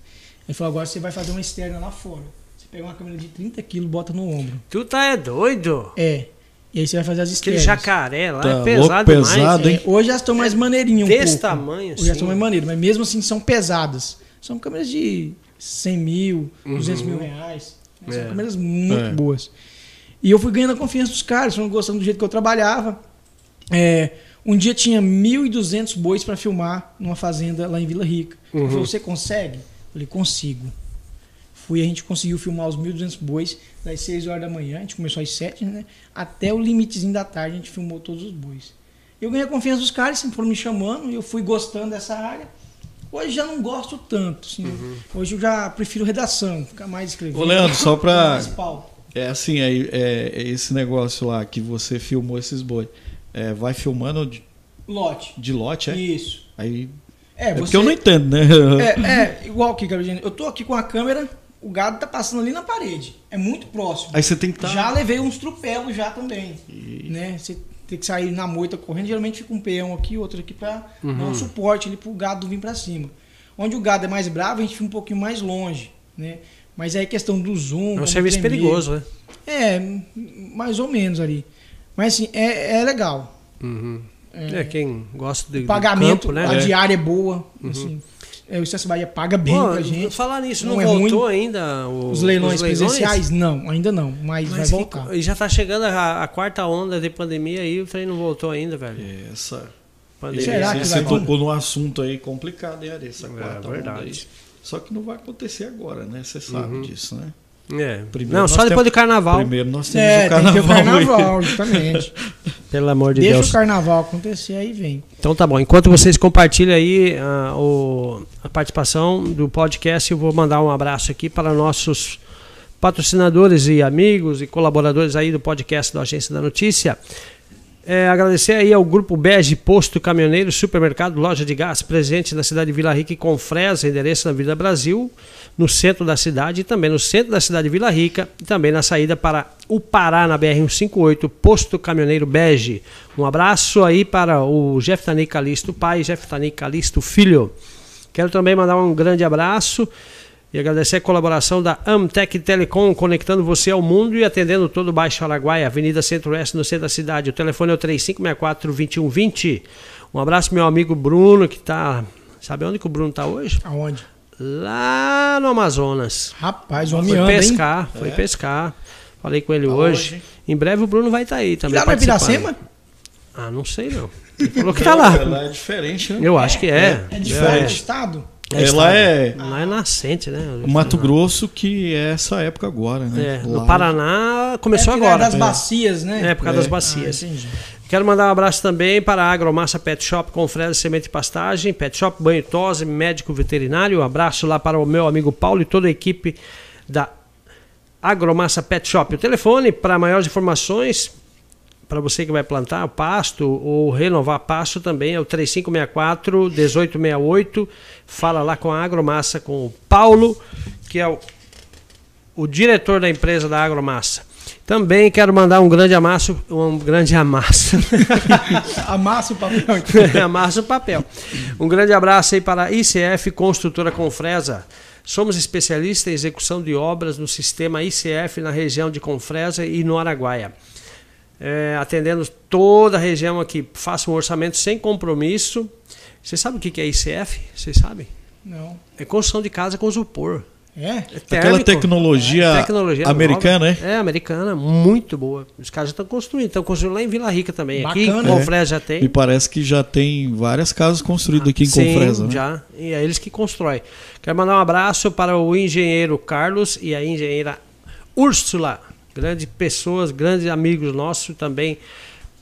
Ele falou, agora você vai fazer uma externa lá fora. Pega uma câmera de 30 quilos, bota no ombro. Tu tá é doido? É. E aí você vai fazer as Aquele externas. jacaré lá Tá é pesado louco, demais. pesado, hein? É, hoje elas estão mais maneirinhas um Desse pouco. tamanho, Hoje elas estão assim. mais maneiras, mas mesmo assim são pesadas. São câmeras de 100 mil, 200 mil reais. né? São É. câmeras muito É. boas. E eu fui ganhando a confiança dos caras, foram gostando do jeito que eu trabalhava. É, um dia tinha 1.200 bois para filmar numa fazenda lá em Vila Rica. Uhum. falou, você consegue? Eu falei, consigo. Fui, a gente conseguiu filmar os 1.200 bois das 6 horas da manhã, a gente começou às 7, né? Até o limitezinho da tarde a gente filmou todos os bois. Eu ganhei a confiança dos caras, sempre foram me chamando, e eu fui gostando dessa área. Hoje já não gosto tanto, assim. Uhum. Hoje eu já prefiro redação, ficar mais escrevendo. Ô, Leandro, só pauta. É assim, é, é- é esse negócio lá que você filmou esses boi. É, vai filmando de, Lote. de lote, é? Isso. Aí. É, É, você... porque eu não entendo, né? É, é, igual aqui, Carolina. Eu tô aqui com a câmera, o gado tá passando ali na parede. É muito próximo. Aí você tem que estar. Já levei uns trupelos já também. Né? Você tem que sair na moita correndo, geralmente fica um peão aqui, outro aqui pra dar um suporte ali pro gado vir pra cima. Onde o gado é mais bravo, a gente fica um pouquinho mais longe, né? Mas aí a questão do zoom. É um serviço tremer. perigoso, né? É, mais ou menos ali. Mas assim, é, é legal. É, quem gosta de, O pagamento, campo, né? a É. diária é boa. Assim, é, o Estado Bahia paga bem Pô, pra gente. Falar nisso, não, Não é voltou ruim. ainda o- Os leilões, presenciais? Não, ainda não. Mas, vai Mas que- voltar. e já tá chegando a, a quarta onda de pandemia aí, o trem não voltou ainda, velho. Essa. Pandemia. Será que você vai tocou num assunto aí complicado, hein, Ari? Essa É, quarta verdade. aí. Só que não vai acontecer agora, né? Você sabe Uhum. disso, né? É. Primeiro Não, só depois temos- do carnaval. Primeiro nós temos É, o tem que ter carnaval. o aí. carnaval, justamente. Pelo amor de Deixa Deus. o carnaval acontecer, aí vem. Então tá bom. Enquanto vocês compartilham aí ah, o- a participação do podcast, eu vou mandar um abraço aqui para nossos patrocinadores e amigos e colaboradores aí do podcast da Agência da Notícia. É, agradecer aí ao Grupo Bege Posto Caminhoneiro, Supermercado, Loja de Gás, presente na cidade de Vila Rica e Confresa, endereço na Vida Brasil, no centro da cidade e também no centro da cidade de Vila Rica e também na saída para o Pará, na BR-158, Posto Caminhoneiro Bege. Um abraço aí para o Jeftani Calisto pai, Jeftani Calisto filho. Quero também mandar um grande abraço e agradecer a colaboração da Amtec Telecom, conectando você ao mundo e atendendo todo o Baixo Araguaia, Avenida Centro-Oeste, no centro da cidade. O telefone é o 3564-2120. Um abraço, meu amigo Bruno, que está. Sabe onde que o Bruno está hoje? Aonde? Lá no Amazonas. Rapaz, o homem Foi anda, hein? pescar, foi É? pescar. Falei com ele Tá hoje. hoje? Em breve o Bruno vai estar aí também. Lá participando. Piracema? Ah, não sei não. Ele falou que tá lá. Lá é diferente, né? Eu acho que é. É diferente É. do estado? É É, lá é. Lá é nascente, né? Mato Grosso, que é essa época agora, né? É, no Paraná começou é agora. É das bacias, né? É, por causa É. das bacias. Ah. Quero mandar um abraço também para a Agromassa Pet Shop com fresa, semente e pastagem, Pet Shop Banho e Tosse, médico veterinário. Um abraço lá para o meu amigo Paulo e toda a equipe da Agromassa Pet Shop. O telefone para maiores informações, para você que vai plantar pasto ou renovar pasto também é o 3564-1868. Fala lá com a Agromassa, com o Paulo, que é o, o diretor da empresa da Agromassa. Também quero mandar um grande amasso, um grande amasso. Amassa o papel. então. Amassa o papel. Um grande abraço aí para a ICF Construtora Confresa. Somos especialistas em execução de obras no sistema ICF na região de Confresa e no Araguaia. É, atendendo toda a região aqui. Faça um orçamento sem compromisso. Você sabe o que que é ICF? Vocês sabem? Não. É construção de casa com isopor. É? É Aquela térmico. tecnologia, É, tecnologia americana, nova. né? É, americana, muito boa. Os caras já estão construindo, estão construindo lá em Vila Rica também. Aqui Bacana. em É. Confresa já tem. Me parece que já tem várias casas construídas aqui em Sim, Confresa. né? já. E é eles que constroem. Quero mandar um abraço para o engenheiro Carlos e a engenheira Úrsula. Grandes pessoas, grandes amigos nossos também,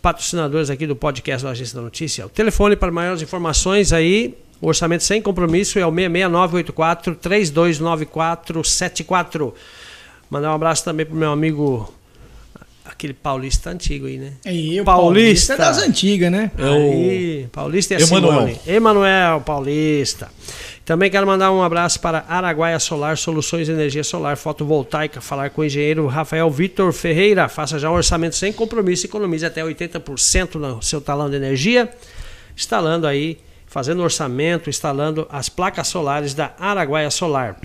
patrocinadores aqui do podcast da Agência da Notícia. O telefone para maiores informações aí, o orçamento sem compromisso é o 66984 329474. Mandar um abraço também para o meu amigo, aquele paulista antigo aí, né? É eu, Paulista. Paulista. É das antigas, né? É o Aí, Paulista e a Emanuel. Simone. Emanuel Paulista. Também quero mandar um abraço para Araguaia Solar, Soluções de Energia Solar Fotovoltaica. Falar com o engenheiro Rafael Vitor Ferreira. Faça já um orçamento sem compromisso, economize até 80% no seu talão de energia. Instalando aí, fazendo orçamento, instalando as placas solares da Araguaia Solar.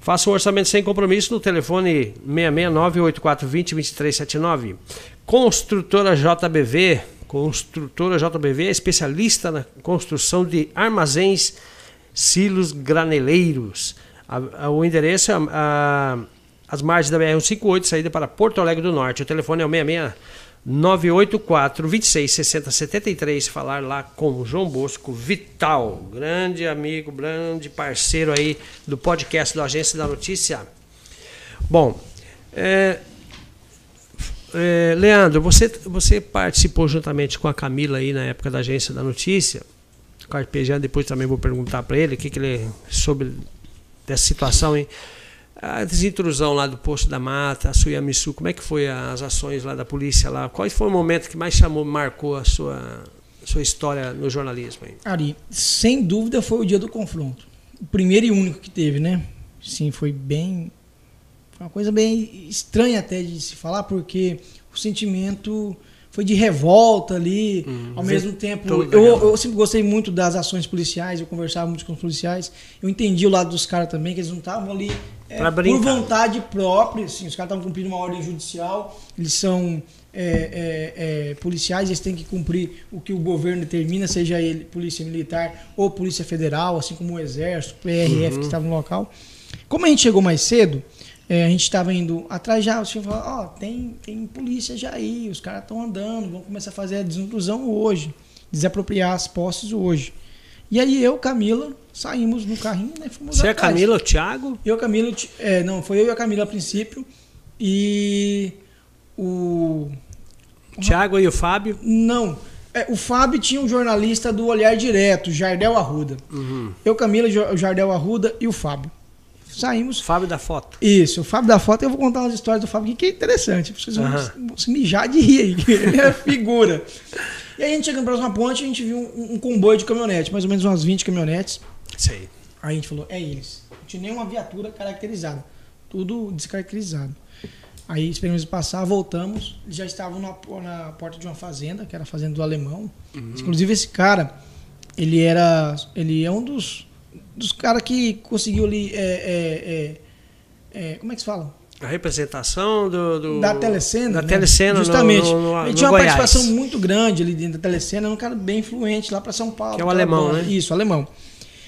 Faça um orçamento sem compromisso no telefone 669-8420-2379. Construtora JBV. Construtora JBV é especialista na construção de armazéns, silos graneleiros. A- a- o endereço é a- as margens da BR-158, saída para Porto Alegre do Norte. O telefone é o 66 984 26 60 73. Falar lá com o João Bosco Vital, grande amigo, grande parceiro aí do podcast da Agência da Notícia. Bom, é, é, Leandro, você, você participou juntamente com a Camila aí na época da agência da notícia. O Carpegiano, depois também vou perguntar para ele o que, que ele sobre dessa situação, hein? A desintrusão lá do posto da mata, a Suyamisu, como é que foi as ações lá da polícia lá? Qual foi o momento que mais chamou, marcou a sua, sua história no jornalismo? Hein? Ari, sem dúvida foi o dia do confronto. O primeiro e único que teve, né? Sim, foi bem. Foi uma coisa bem estranha até de se falar, porque o sentimento foi de revolta ali, Hum, ao mesmo tempo. Eu, eu sempre gostei muito das ações policiais, eu conversava muito com os policiais, eu entendi o lado dos caras também, que eles não estavam ali é, por vontade própria, assim, os caras estavam cumprindo uma ordem judicial, eles são é, é, é, policiais, eles têm que cumprir o que o governo determina, seja ele polícia militar ou polícia federal, assim como o exército, o PRF Uhum. que estava no local. Como a gente chegou mais cedo, é, a gente estava indo atrás já, o senhor falou, ó, tem, tem polícia já aí, os caras estão andando, vão começar a fazer a desintrusão hoje, desapropriar as posses hoje. E aí eu, Camila, saímos no carrinho, né? Fomos Você é a atrás. Camila, o Thiago? Eu, Camila, é, não, foi eu e a Camila a princípio. E o. O Thiago e o Fábio? Não. É, o Fábio tinha um jornalista do Olhar Direto, Jardel Arruda. Uhum. Eu, Camila, o Jardel Arruda e o Fábio. Saímos. Fábio da foto. Isso, o Fábio da foto, eu vou contar umas histórias do Fábio que é interessante. Vocês Aham. vão se mijar de rir aí, ele é figura. E aí a gente chegando pra próxima ponte, a gente viu um, um comboio de caminhonete, mais ou menos umas 20 caminhonetes. Sei. Aí a gente falou, é eles. Não tinha nenhuma viatura caracterizada. Tudo descaracterizado. Aí esperamos passar, voltamos. Eles já estavam na, na porta de uma fazenda, que era a fazenda do alemão. Inclusive esse cara, ele era. Ele é um dos, dos caras que conseguiu ali. é, é, é, é, como é que se fala? A representação do, do- da telecena. Da né? telecena Justamente. no, no, ele no tinha uma Goiás. participação muito grande ali dentro da telecena, era um cara bem influente lá para São Paulo. Que é o alemão, banda. né? Isso, alemão.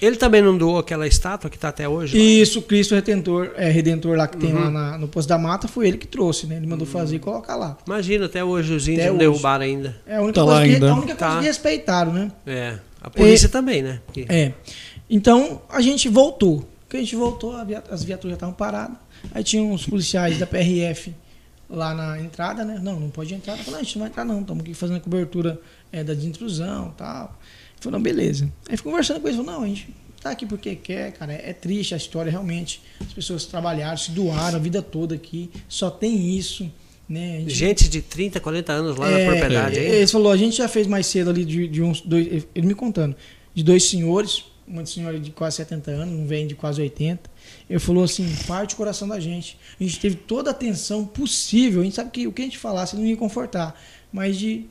Ele também não doou aquela estátua que está até hoje? Isso, o Cristo Redentor, é, Redentor lá que tem Uhum. lá na- no Poço da Mata, foi ele que trouxe, né? Ele mandou fazer e colocar lá. Imagina, até hoje os índios não derrubaram ainda. É a única Tá coisa, que, ainda. a única coisa Tá. que respeitaram, né? É. A polícia também, né? Porque- É. Então, a gente voltou. Quando a gente voltou, a via- as viaturas já estavam paradas. Aí tinha uns policiais da PRF lá na entrada, né? Não, não pode entrar. Eu falei, não, a gente não vai entrar não, estamos aqui fazendo a cobertura é, da desintrusão e tal. Ele falou, não, beleza. Aí fui conversando com eles, falou, não, a gente tá aqui porque quer, cara. É triste a história, realmente. As pessoas trabalharam, se doaram a vida toda aqui. Só tem isso, né? Gente- Gente de 30, 40 anos lá é, na propriedade, hein? Ele falou, a gente já fez mais cedo ali de, de uns dois, ele me contando, de dois senhores, uma senhora de quase 70 anos, um velho de quase 80. Ele falou assim, parte o coração da gente. A gente teve toda a atenção possível. A gente sabe que o que a gente falasse não ia confortar, mas de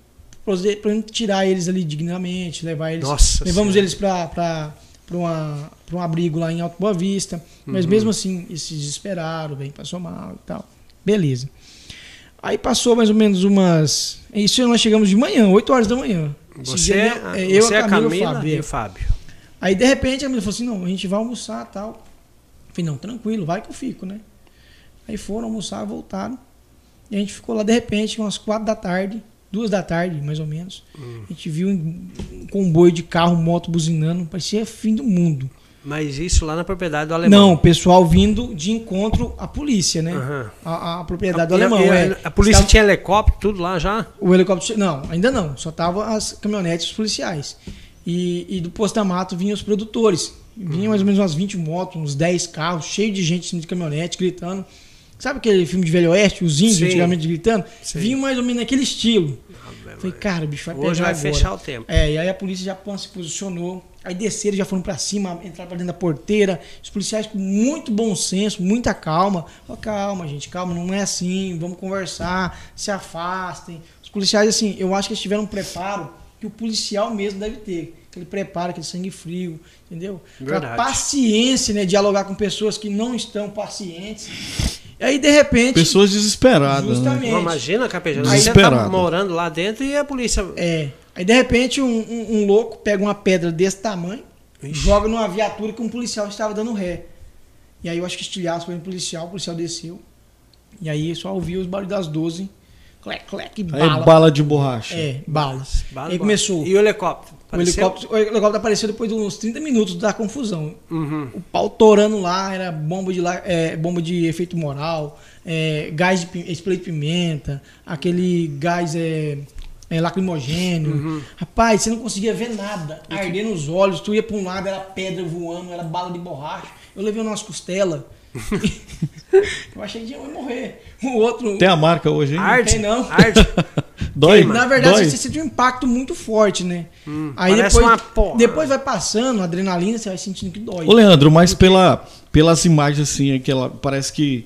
poder- pra gente tirar eles ali dignamente, levar eles, Nossa levamos Senhora. eles para para um abrigo lá em Alto Boa Vista, mas Uhum. mesmo assim eles se desesperaram, bem, passou mal e tal. Beleza. Aí passou mais ou menos umas. Isso nós chegamos de manhã, 8 horas da manhã. Você, a- é, eu, você, a a Camila, Camila e o Fábio. e é. o Fábio. Aí de repente a Camila falou assim: não, a gente vai almoçar tal. Falei, não, tranquilo, vai que eu fico, né? Aí foram almoçar, voltaram. E a gente ficou lá de repente, umas 4 da tarde, duas da tarde, mais ou menos. Hum. A gente viu um comboio de carro, moto buzinando, parecia fim do mundo. Mas isso lá na propriedade do alemão. Não, o pessoal vindo de encontro à polícia, né? Aham. A, a propriedade A, do alemão. a- é. a polícia Estava- tinha helicóptero, tudo lá já? O helicóptero. Não, ainda não. Só estavam as caminhonetes policiais. E, e do posto da mato vinham os produtores. Vinha mais ou menos umas 20 motos, uns 10 carros, cheio de gente de caminhonete, gritando. Sabe aquele filme de Velho Oeste, os índios Sim. antigamente gritando? Sim. Vinham mais ou menos naquele estilo. Falei, cara, bicho, vai Hoje pegar vai agora. fechar o tempo. É, e aí a polícia já se posicionou. Aí desceram, já foram pra cima, entraram pra dentro da porteira. Os policiais com muito bom senso, muita calma. Ó, calma, gente, calma, não é assim, vamos conversar, se afastem. Os policiais, assim, eu acho que eles tiveram um preparo que o policial mesmo deve ter. Aquele preparo, aquele sangue frio, entendeu? Aquela Verdade. paciência, né? Dialogar com pessoas que não estão pacientes. E aí, de repente. Pessoas desesperadas, né? Justamente. Não, imagina, Capejano. Você Desesperado. tá morando lá dentro e a polícia. É. Aí de repente um, um- um louco pega uma pedra desse tamanho, Ixi. joga numa viatura que um policial estava dando ré. E aí eu acho que estilhaço foi um policial, o policial desceu. E aí só ouvia os barulhos das 12 clec, clec, Aí bala. bala de borracha. É, balas. Bala, Aí bala. começou. E o helicóptero? O Apareceu? helicóptero, o helicóptero apareceu depois de uns 30 minutos da confusão. Uhum. O pau torando lá, era bomba de, é, bomba de efeito moral, é, gás de spray de pimenta, aquele gás é, é, lacrimogênio. Uhum. Rapaz, você não conseguia ver nada. Ardendo os olhos, tu ia pra um lado, era pedra voando, era bala de borracha. Eu levei umas costelas. eu achei que ia morrer. O outro. Tem a marca hoje, hein? Arde? tem não. Arde? Dói? Queima. Na verdade, Dói? você sente um impacto muito forte, né? Hum, Aí depois, uma porra. depois vai passando, a adrenalina, você vai sentindo que dói. Ô, Leandro, mas pela, pelas imagens, assim, aquela, parece que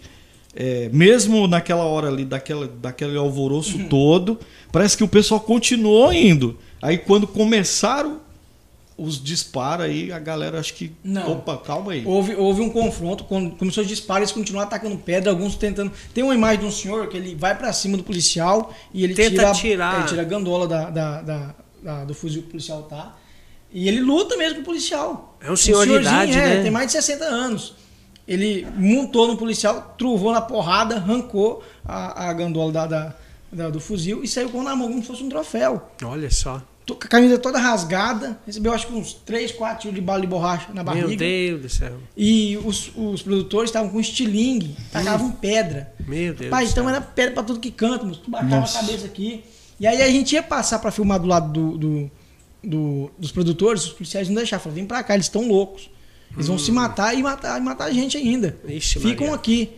é, mesmo naquela hora ali, daquela, daquele alvoroço Uhum. todo, parece que o pessoal continuou indo. Aí quando começaram os disparos aí, a galera acho que. Não. Opa, calma aí. Houve, houve um confronto, quando começou os disparos, eles continuaram atacando pedra, alguns tentando. Tem uma imagem de um senhor que ele vai pra cima do policial e ele Tenta tira, tirar. ele tira a gandola da, da- da- da- do fuzil que o policial tá. E ele luta mesmo com o policial. É um senhor de idade, é, né? Tem mais de 60 anos. Ele montou no policial, truvou na porrada, arrancou a, a gandola da- da- da- do fuzil e saiu com na mão como se fosse um troféu. Olha só. Tô com a camisa toda rasgada, recebeu acho que uns 3, 4 tiros de bala de borracha na barriga. Meu Deus do céu. E os, os produtores estavam com estilingue, tacavam pedra. Meu Deus Pai, do então céu. era pedra pra tudo que canta, tu batava Nossa. a cabeça aqui. E aí a gente ia passar pra filmar do lado do, do- do- dos produtores, os policiais não deixavam. Falaram, vem pra cá, eles estão loucos. Eles vão se matar e matar, e matar a gente ainda. Hum. Ixi, Ficam Maria. aqui.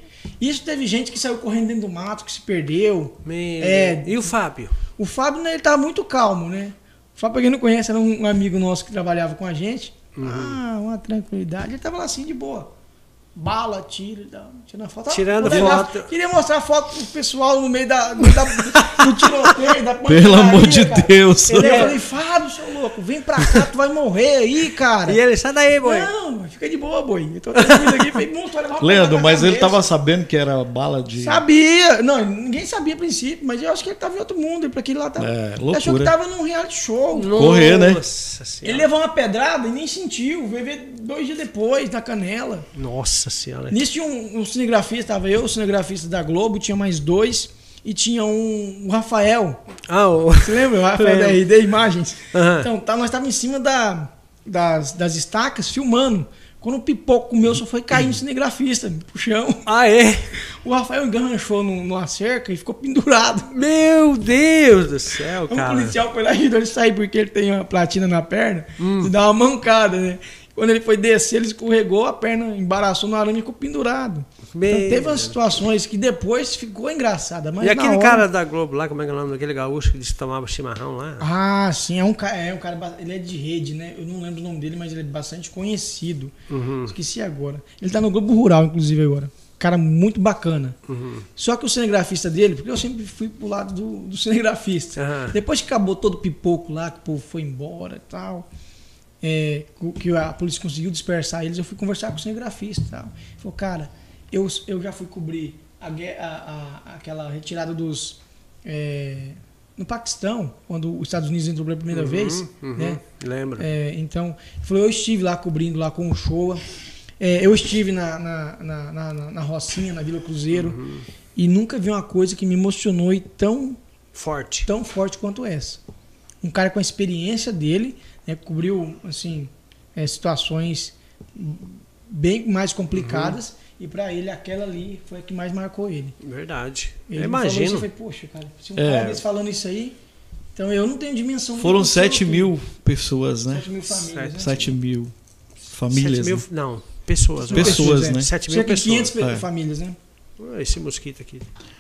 Isso teve gente que saiu correndo dentro do mato, que se perdeu. Meu É. Deus. E o Fábio? O Fábio, né, ele tava muito calmo, né? Fábio, pra quem não conhece, era um amigo nosso que trabalhava com a gente. Uhum. Ah, uma tranquilidade. Ele tava lá assim, de boa. Bala, tiro. Tirando foto. Tirando foto. Queria mostrar foto pro pessoal no meio da, no meio da- do tiroteio, da Pelo amor de cara. Deus. Ele- Eu falei, Fábio, seu louco, vem pra cá, tu vai morrer aí, cara. E ele, sai daí, boi. Não, fica de boa, boi. Eu tô tranquilo aqui, falei, "Monstro, vai levar uma Leandro, mas ele cabeça." tava sabendo que era bala de. Sabia! Não, ninguém sabia a princípio, mas eu acho que ele tava em outro mundo. E pra aquele lá tava. É, Ele achou que loucura. tava num reality show. Correr, né? Nossa senhora. Ele levou uma pedrada e nem sentiu. Veio ver dois dias depois, na canela. Nossa senhora. Nisso tinha um, um cinegrafista, tava eu, o cinegrafista da Globo, tinha mais dois. E tinha um, o Rafael. Ah, o... Você lembra? O Rafael da RD Imagens. Aham. Então, tá, nós estávamos em cima da, das, das estacas, filmando. Quando o pipoco comeu, só foi cair no cinegrafista, pro chão. Ah, é? O Rafael enganchou no- numa cerca e ficou pendurado. Meu Deus do céu, O cara. policial foi lá e ele sair porque ele tem uma platina na perna Hum. e dá uma mancada, né? Quando ele foi descer, ele escorregou, a perna embaraçou no arame e ficou pendurado. Meu então teve umas situações que depois ficou engraçada. Mas E aquele hora- cara da Globo lá, como é que é o nome daquele gaúcho que disse que tomava chimarrão lá? Ah, sim, é um cara, é um cara, ele é de rede, né? Eu não lembro o nome dele, mas ele é bastante conhecido. Uhum. Esqueci agora. Ele tá no Globo Rural, inclusive, agora. Cara muito bacana. Uhum. Só que o cinegrafista dele, porque eu sempre fui pro lado do, do cinegrafista. Aham. Depois que acabou todo o pipoco lá, que o povo foi embora e tal, é, que a polícia conseguiu dispersar eles, eu fui conversar com o cinegrafista e tal. Ele falou, cara, eu, eu já fui cobrir a, a- a- aquela retirada dos. é, no Paquistão, quando os Estados Unidos entrou pela primeira vez, uhum. né? Lembra? É, então, ele falou, eu estive lá cobrindo lá com o Showa. É, eu estive na, na, na, na, na- na Rocinha, na Vila Cruzeiro, Uhum. e nunca vi uma coisa que me emocionou e tão, Forte. tão forte quanto essa. Um cara com a experiência dele, né, cobriu assim, é, situações bem mais complicadas, e para ele aquela ali foi a que mais marcou ele. Verdade. Ele isso, eu imagino. falei, poxa, cara, se um É. cara desse falando isso aí, então eu não tenho dimensão. Foram do que 7 eu- mil pessoas, né? 7 mil famílias. né? 7 mil Sete famílias. mil, né? não, pessoas. Pessoas, né? é. 7 mil pessoas. 500 pe- É. famílias, né? Ah, Esse mosquito aqui.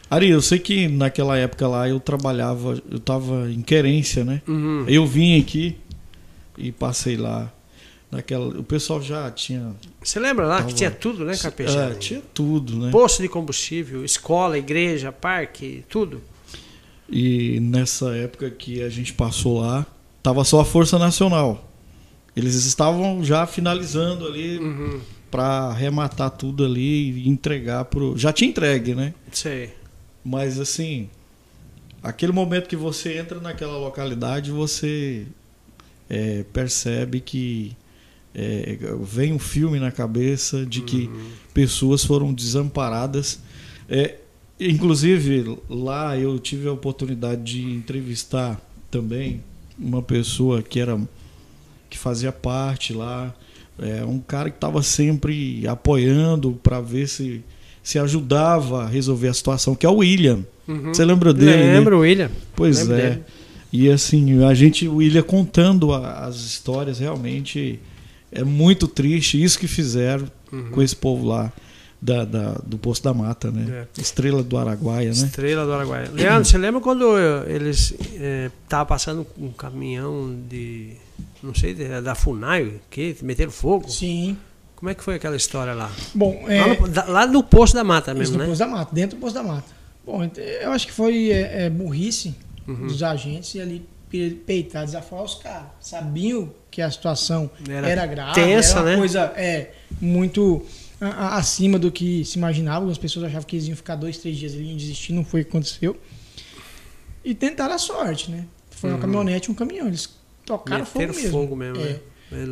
Ari, eu sei que naquela época lá eu trabalhava, eu tava em querência, né? Uhum. Eu vim aqui e passei lá. Naquela, o pessoal já tinha. Você lembra lá que Tava- tinha tudo, né, Carpejano? É, tinha tudo, né? Posto de combustível, escola, igreja, parque, tudo. E nessa época que a gente passou lá, tava só a Força Nacional. Eles estavam já finalizando ali Uhum. pra arrematar tudo ali e entregar pro. Já tinha entregue, né? Sei. Mas assim, aquele momento que você entra naquela localidade, você é, percebe que é, vem um filme na cabeça de que Uhum. pessoas foram desamparadas. É, Inclusive, lá eu tive a oportunidade de entrevistar também uma pessoa que era que fazia parte lá, é, um cara que estava sempre apoiando para ver se se ajudava a resolver a situação, que é o William. Uhum. Você lembra dele? Lembro, William. Pois Lembro é. dele. E assim, a gente, o William contando a- as histórias, realmente é muito triste isso que fizeram Uhum. com esse povo lá da, da- do Poço da Mata, né? Estrela do Araguaia, né? Estrela do Araguaia. Leandro, você lembra quando eh, eles estavam passando um caminhão de. Não sei, da FUNAI, que meteram fogo? Sim. Como é que foi aquela história lá? Bom, é, Lá, no, da- lá no Poço da Mata isso mesmo, no né? Poço da Mata, dentro do Poço da Mata. Bom, eu acho que foi é, é, burrice Uhum. dos agentes e ali pe- peitar, desafiar os caras. Sabiam que a situação Era era, grave, tensa, era uma né? coisa é, muito acima do que se imaginava. Algumas pessoas achavam que eles iam ficar dois, três dias ali e iam desistir, não foi o que aconteceu. E tentaram a sorte, né? Foi uma Uhum. caminhonete e um caminhão. Eles tocaram Meteram fogo mesmo. fogo mesmo, É. né?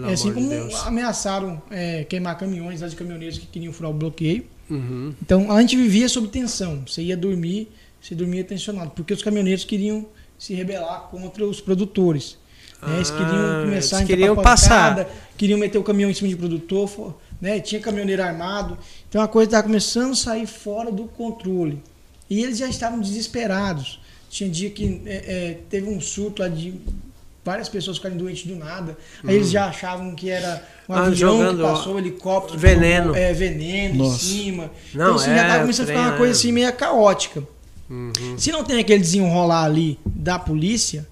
É assim de como Deus. ameaçaram é, queimar caminhões lá de caminhoneiros que queriam furar o bloqueio. Uhum. Então a gente vivia sob tensão. Você ia dormir, você dormia tensionado, porque os caminhoneiros queriam se rebelar contra os produtores. né? Eles Ah, queriam começar eles a queriam passar. queriam meter o caminhão em cima de produtor, né? tinha caminhoneiro armado. Então a coisa estava começando a sair fora do controle. E eles já estavam desesperados. Tinha dia que é, é, teve um surto lá de várias pessoas ficarem doentes do nada. Aí eles já achavam que era um. Ah, avião que passou, um helicóptero. veneno. jogou, É, veneno Nossa. em cima. Não, então assim, já é, estava começando a ficar uma coisa é. assim meio caótica. Uhum. Se não tem aquele desenrolar ali da polícia,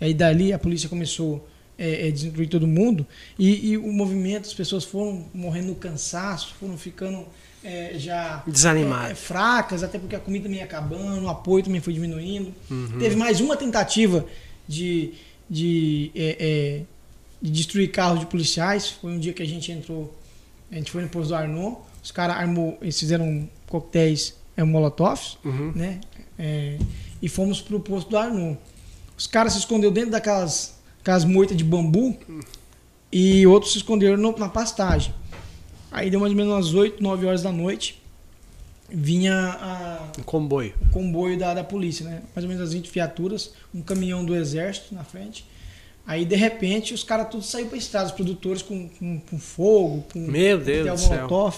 aí dali a polícia começou é, é, destruir todo mundo, e, e o movimento, as pessoas foram morrendo no cansaço, foram ficando é, já Desanimado. é, fracas, até porque a comida também ia acabando, o apoio também foi diminuindo. Uhum. Teve mais uma tentativa de, de, é, é, de destruir carros de policiais. Foi um dia que a gente entrou, a gente foi no posto do Arnaud, os caras armou, eles fizeram coquetéis é, molotovs, Uhum. né? É, e fomos pro posto do Arnaud. Os caras se esconderam dentro daquelas aquelas moitas de bambu e outros se esconderam no- na pastagem. Aí deu mais ou menos umas 8, 9 horas da noite. Vinha a, Um comboio. o comboio da, da polícia, né? Mais ou menos as 20 viaturas, um caminhão do exército na frente. Aí, de repente, os caras todos saíram para estrada, os produtores com, com, com fogo, com Meu Deus coquetel do céu.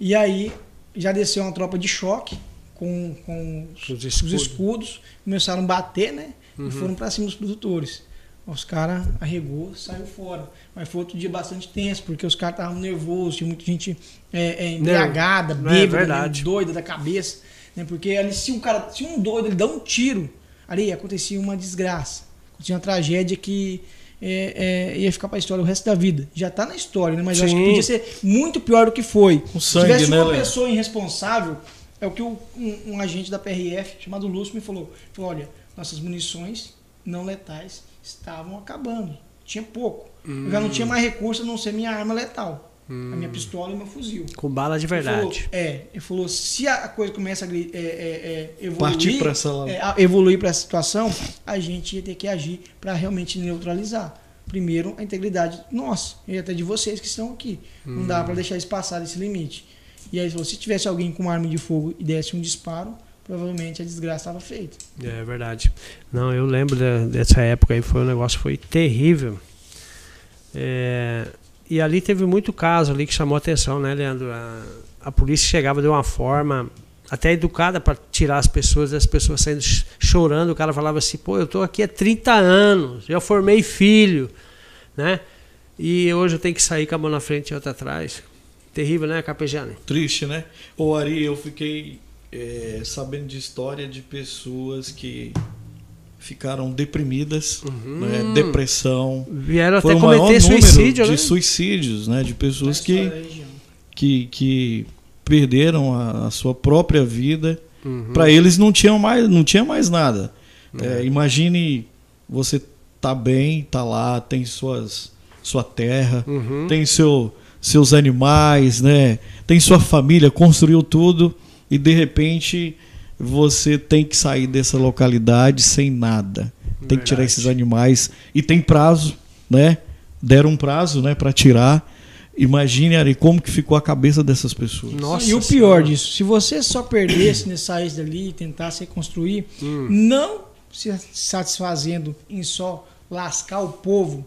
E aí, já desceu uma tropa de choque com, com os, Os os escudos. escudos. Começaram a bater, né? Uhum. E foram para cima dos produtores. Os caras arregou, saiu fora. Mas foi outro dia bastante tenso, porque os caras estavam nervosos, tinha muita gente é, é, embriagada, Não, é bêbada, né, doida da cabeça. Né? Porque ali, se um cara, se um doido ele dá um tiro, ali acontecia uma desgraça. Acontecia uma tragédia que é, é, ia ficar para a história o resto da vida. Já está na história, né? Mas eu acho que podia ser muito pior do que foi. Com Se sangue, tivesse né, uma pessoa irresponsável, é o que o- um, um agente da PRF chamado Lúcio me falou. Ele falou: olha, nossas munições não letais estavam acabando. Tinha pouco. Eu já não tinha mais recurso a não ser minha arma letal. A minha pistola e meu fuzil. Com bala de Ele falou, verdade. é, ele falou, se a coisa começa a é, é, é, evoluir, Partir pra essa é, a- evoluir para essa situação, a gente ia ter que agir para realmente neutralizar. Primeiro, a integridade nossa e até de vocês que estão aqui. Não dá para deixar isso passar desse limite. E aí, se tivesse alguém com uma arma de fogo e desse um disparo, provavelmente a desgraça estava feita. É verdade. Não, eu lembro da- dessa época aí, foi um negócio foi terrível. É, e ali teve muito caso ali que chamou atenção, né, Leandro? A, a polícia chegava de uma forma até educada para tirar as pessoas, as pessoas saindo ch- chorando, o cara falava assim, pô, eu tô aqui há 30 anos, já formei filho, né? E hoje eu tenho que sair com a mão na frente e outra atrás. Terrível, né, Capejane? Triste, né? Ô Ari, eu fiquei é, sabendo de história de pessoas que ficaram deprimidas, Uhum. né? depressão. Vieram Foi até o maior cometer número suicídio, de né? suicídios, né? De pessoas que, que, que perderam a, a sua própria vida. Uhum. Para eles não tinha mais, não tinha mais nada. É. É, imagine você tá bem, tá lá, tem suas, sua terra, Uhum. tem seu, seus animais, né? Tem sua família, construiu tudo e de repente você tem que sair dessa localidade sem nada. Tem que tirar Verdade. esses animais e tem prazo, né? Deram um prazo, né, para tirar Imagine, Ari, como que ficou a cabeça dessas pessoas. Nossa e o pior Senhora. disso, se você só perdesse, né, saísse dali e tentasse reconstruir, Hum. não se satisfazendo em só lascar o povo,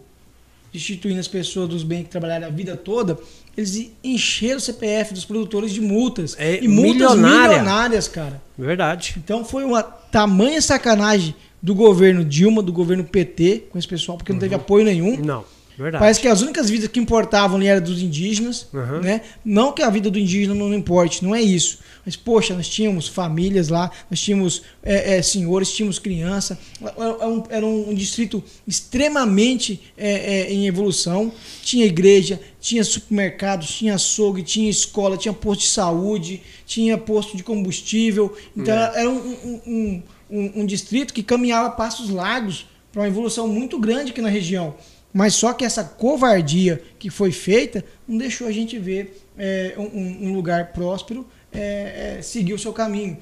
destituindo as pessoas dos bens que trabalharam a vida toda, eles encheram o CPF dos produtores de multas. É, e multas milionária. milionárias, cara. Verdade. Então foi uma tamanha sacanagem do governo Dilma, do governo PT, com esse pessoal, porque não teve apoio nenhum. Não, verdade. Parece que as únicas vidas que importavam ali eram dos indígenas, Uhum. né? Não que a vida do indígena não importe, não é isso. Mas, poxa, nós tínhamos famílias lá, nós tínhamos é, é, senhores, tínhamos criança. Era um, era um distrito extremamente é, é, em evolução. Tinha igreja, tinha supermercados, tinha açougue, tinha escola, tinha posto de saúde, tinha posto de combustível. Então, É. era um- um- um distrito que caminhava passos largos para uma evolução muito grande aqui na região. Mas só que essa covardia que foi feita não deixou a gente ver é, um, um lugar próspero é, é, seguir o seu caminho.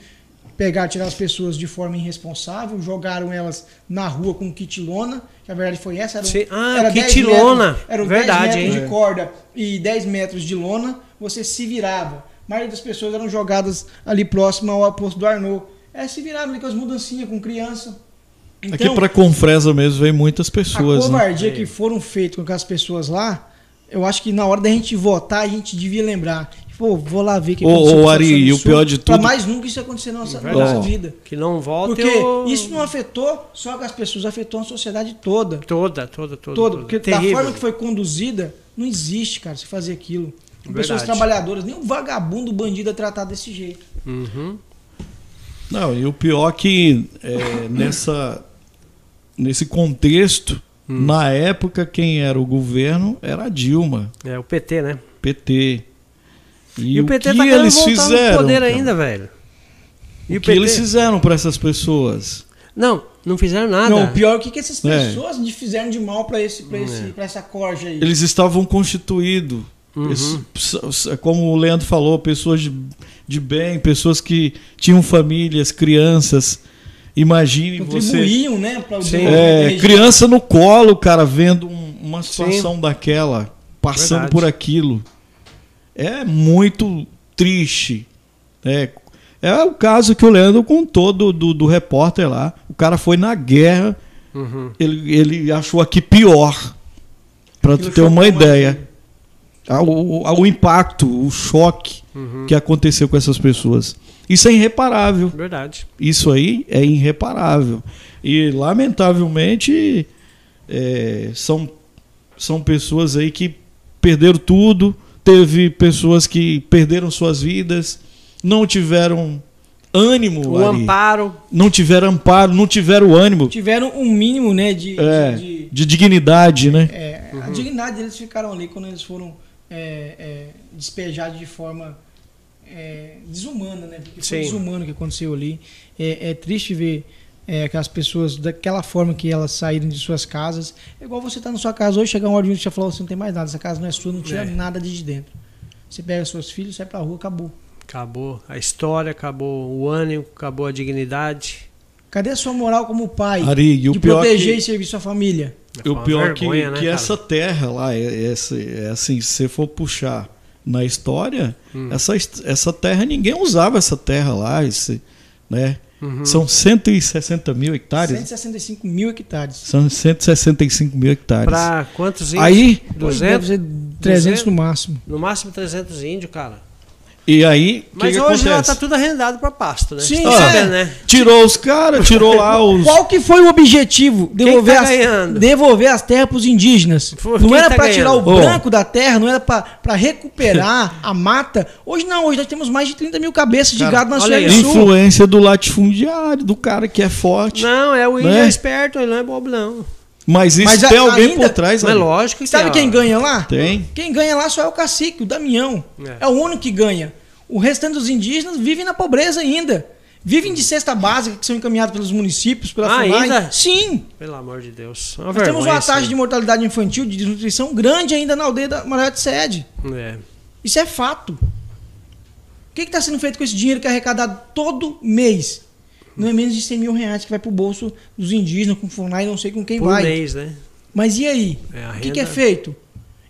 Pegar, tirar as pessoas de forma irresponsável, jogaram elas na rua com kit lona, que a verdade foi essa. Era, um-. Ah, era kit 10 lona. Metros, eram Verdade, 10 metros hein? de corda e 10 metros de lona, você se virava. A maioria das pessoas eram jogadas ali próximo ao posto do Arnaud. É, se viravam ali com as mudancinhas, com criança. Aqui para Confresa mesmo vem muitas a pessoas, né? covardia É. que foram feitas com as pessoas lá, eu acho que na hora da gente votar, a gente devia lembrar. Pô, vou lá ver o que Ô, aconteceu ô, Ari, e o pior de Pra tudo- mais nunca isso acontecer na nossa, Verdade. nossa vida. Que não volte Porque o... isso não afetou só as pessoas, afetou a sociedade toda. Toda, toda, toda. Toda. Porque da Terrível. forma que foi conduzida, não existe, cara, se fazer aquilo. Com pessoas trabalhadoras, nem um vagabundo, bandido é tratado desse jeito. Uhum. Não, e o pior que é, nessa, nesse contexto, Hum. na época, quem era o governo era a Dilma, É, o PT, né? PT. E, E, o o PT que tá eles fizeram? no poder cara? ainda, velho. E O que eles fizeram para essas pessoas? Não, não fizeram nada. Não, o pior é o que, que essas É. pessoas de- fizeram de mal pra, esse, pra, esse, pra essa corja aí. Eles estavam constituídos. Uhum. Como o Leandro falou, pessoas de, de bem, pessoas que tinham famílias, crianças. Imagine você. Contribuíam, né? Pra Sim. É, região. criança no colo, cara, vendo um- uma situação daquela, passando Verdade. por aquilo. É muito triste. É, é o caso que o Leandro contou do, do, do repórter lá. O cara foi na guerra, Uhum. ele, ele achou aqui pior. Pra Aquilo tu ter uma ideia. ele. Ah, O, o- o impacto, o choque Uhum. que aconteceu com essas pessoas. Isso é irreparável. Verdade. Isso aí é irreparável. E, lamentavelmente, é, são, são pessoas aí que perderam tudo. Teve pessoas que perderam suas vidas, não tiveram ânimo, O Ari. amparo. não tiveram amparo, não tiveram ânimo Tiveram um mínimo, né? De, é, de- de- de dignidade, né? é, A dignidade deles ficaram ali quando eles foram é, é, despejados de forma é, desumana, né? Porque foi Sim. desumano o que aconteceu ali. É, é triste ver é, aquelas pessoas daquela forma que elas saíram de suas casas. É igual você tá na sua casa hoje, chegar um hora e você falar, você não tem mais nada, essa casa não é sua, não tira É. nada de dentro. Você pega seus filhos, sai pra rua, acabou. Acabou a história, acabou o ânimo, acabou a dignidade. Cadê a sua moral como pai Ari, e o de pior proteger que- e servir sua família? Foi O pior vergonha, que, né, que essa terra lá, é, é, esse- é assim, se você for puxar na história, Hum. essa, essa terra, ninguém usava essa terra lá, esse, né? Uhum. São 160 mil hectares. 165 mil hectares. São 165 mil hectares. Pra quantos índios? Aí, Hoje deve 200? ser 300 no máximo. No máximo 300 índios, cara. E aí, que, Mas que hoje acontece? tá tudo arrendado pra pasto, né? Sim, tá é. né? Tirou os caras, tirou lá os. Qual que foi o objetivo? Devolver, tá as, ganhando? devolver as terras para os indígenas. Não era tá para tirar o branco da terra, não era para recuperar a mata. Hoje não, hoje nós temos mais de 30 mil cabeças de Cara, gado na. Sul. Influência do latifundiário, do cara que é forte. Não, é o índio Né? é esperto, ele não é bobo, não. Mas isso Mas a- tem alguém ainda- por trás, ali. lógico que Sabe tem, quem ó. ganha lá? Tem. Quem ganha lá só é o cacique, o Damião. É. É, o único que ganha. O restante dos indígenas vivem na pobreza ainda. Vivem de cesta básica que são encaminhados pelos municípios, pela Ah, FUNAI. ainda? Sim. Pelo amor de Deus. Uma Nós temos uma taxa de mortalidade infantil, de desnutrição grande ainda na aldeia da Maior de Sede. É. Isso é fato. O que está sendo feito com esse dinheiro que é arrecadado todo mês? Não é menos de 100 mil reais que vai para o bolso dos indígenas, com FUNAI, não sei com quem Por vai. mês, né? Mas e aí? É, o que, que é feito?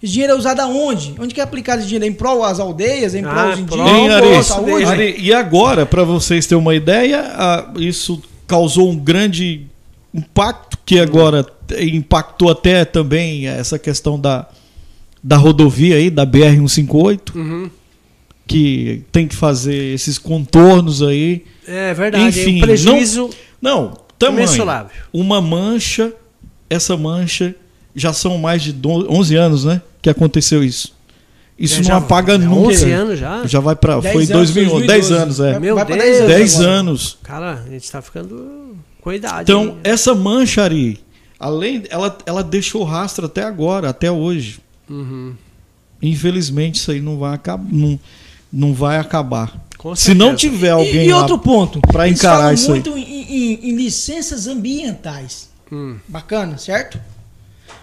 Esse dinheiro é usado aonde? Onde que é aplicado esse dinheiro? É em prol às aldeias? É em prol Ah, aos prol- indígenas? Hein, Em prol Ari? saúde? Ari, e agora, para vocês terem uma ideia, isso causou um grande impacto que agora impactou até também essa questão da, da rodovia aí, da BR-158, Uhum. Que tem que fazer esses contornos aí. É verdade. Enfim, um prejuízo Não, tamanho. imensurável. Uma mancha, essa mancha, já são mais de do- 11 anos, né? Que aconteceu isso. Isso É, não apaga é nunca. 11 anos já? Já vai para foi anos, 2011, 10 anos, é. Meu vai Deus. 10 anos 10 agora. anos. Cara, a gente tá ficando com idade. Então, hein? essa mancha, Ari, além, ela, ela deixou rastro até agora, até hoje. Uhum. Infelizmente, isso aí não vai acabar. Não, não vai acabar. Se não tiver E- alguém e, lá outro ponto. eles encarar isso aí. muito em, em- em licenças ambientais. Hum. Bacana, certo?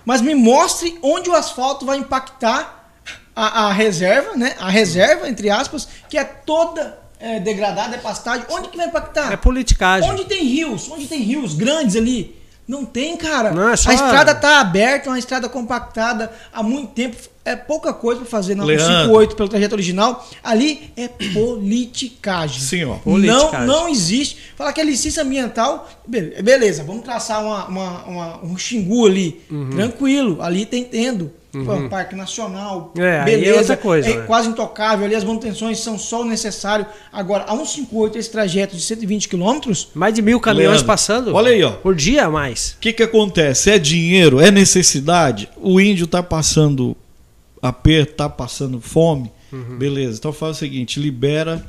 Mas me mostre onde o asfalto vai impactar a, a reserva, né? A reserva, entre aspas, que é toda é, degradada, é pastagem. Onde que vai impactar? É politicagem. Onde tem rios? Onde tem rios grandes ali? Não tem, cara. Não, é só- A estrada tá aberta, uma estrada compactada há muito tempo. É pouca coisa pra fazer na Leandro. 58 pelo trajeto original. Ali é politicagem. Sim, ó. Não, Politicagem. não existe. Falar que é licença ambiental, be- beleza, vamos traçar uma, uma- uma- um xingu ali. Uhum. Tranquilo, ali tem tendo. Pô, Parque Nacional, É, é beleza. outra coisa, é né? quase intocável, ali as manutenções são só o necessário. Agora, a 158, esse trajeto de 120 quilômetros, Mais de mil caminhões Leandro, passando. olha aí, ó. Por dia a mais. O que, que acontece? É dinheiro? É necessidade? O índio tá passando aperto, tá passando fome? Uhum. Beleza. Então faz o seguinte: libera,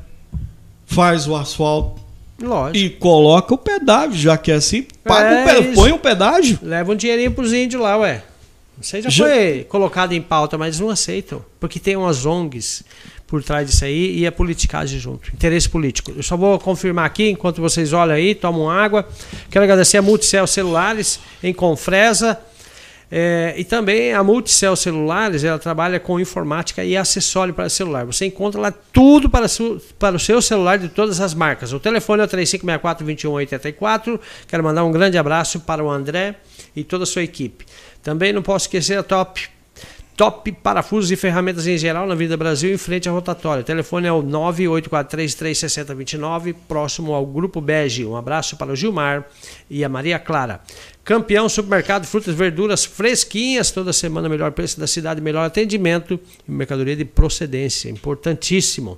faz o asfalto Lógico. e coloca o pedágio, já que é assim. Paga É o pedágio, põe o pedágio. Leva um dinheirinho pros índios lá, ué. Isso aí já, Já- foi colocado em pauta, mas não aceitam. Porque tem umas ONGs por trás disso aí e a politicagem junto. Interesse político. Eu só vou confirmar aqui, enquanto vocês olham aí, tomam água. Quero agradecer a Multicel Celulares em Confresa. É, e também a Multicel Celulares, ela trabalha com informática e acessório para celular. Você encontra lá tudo para, su- para o seu celular de todas as marcas. O telefone é o 3564-2184. Quero mandar um grande abraço para o André e toda a sua equipe. Também não posso esquecer a Top Top Parafusos e Ferramentas em geral na Vida Brasil, em frente à rotatória. O telefone é o 984336029, próximo ao Grupo Bege. Um abraço para o Gilmar e a Maria Clara. Campeão Supermercado, frutas e verduras fresquinhas, toda semana melhor preço da cidade, melhor atendimento e mercadoria de procedência. Importantíssimo.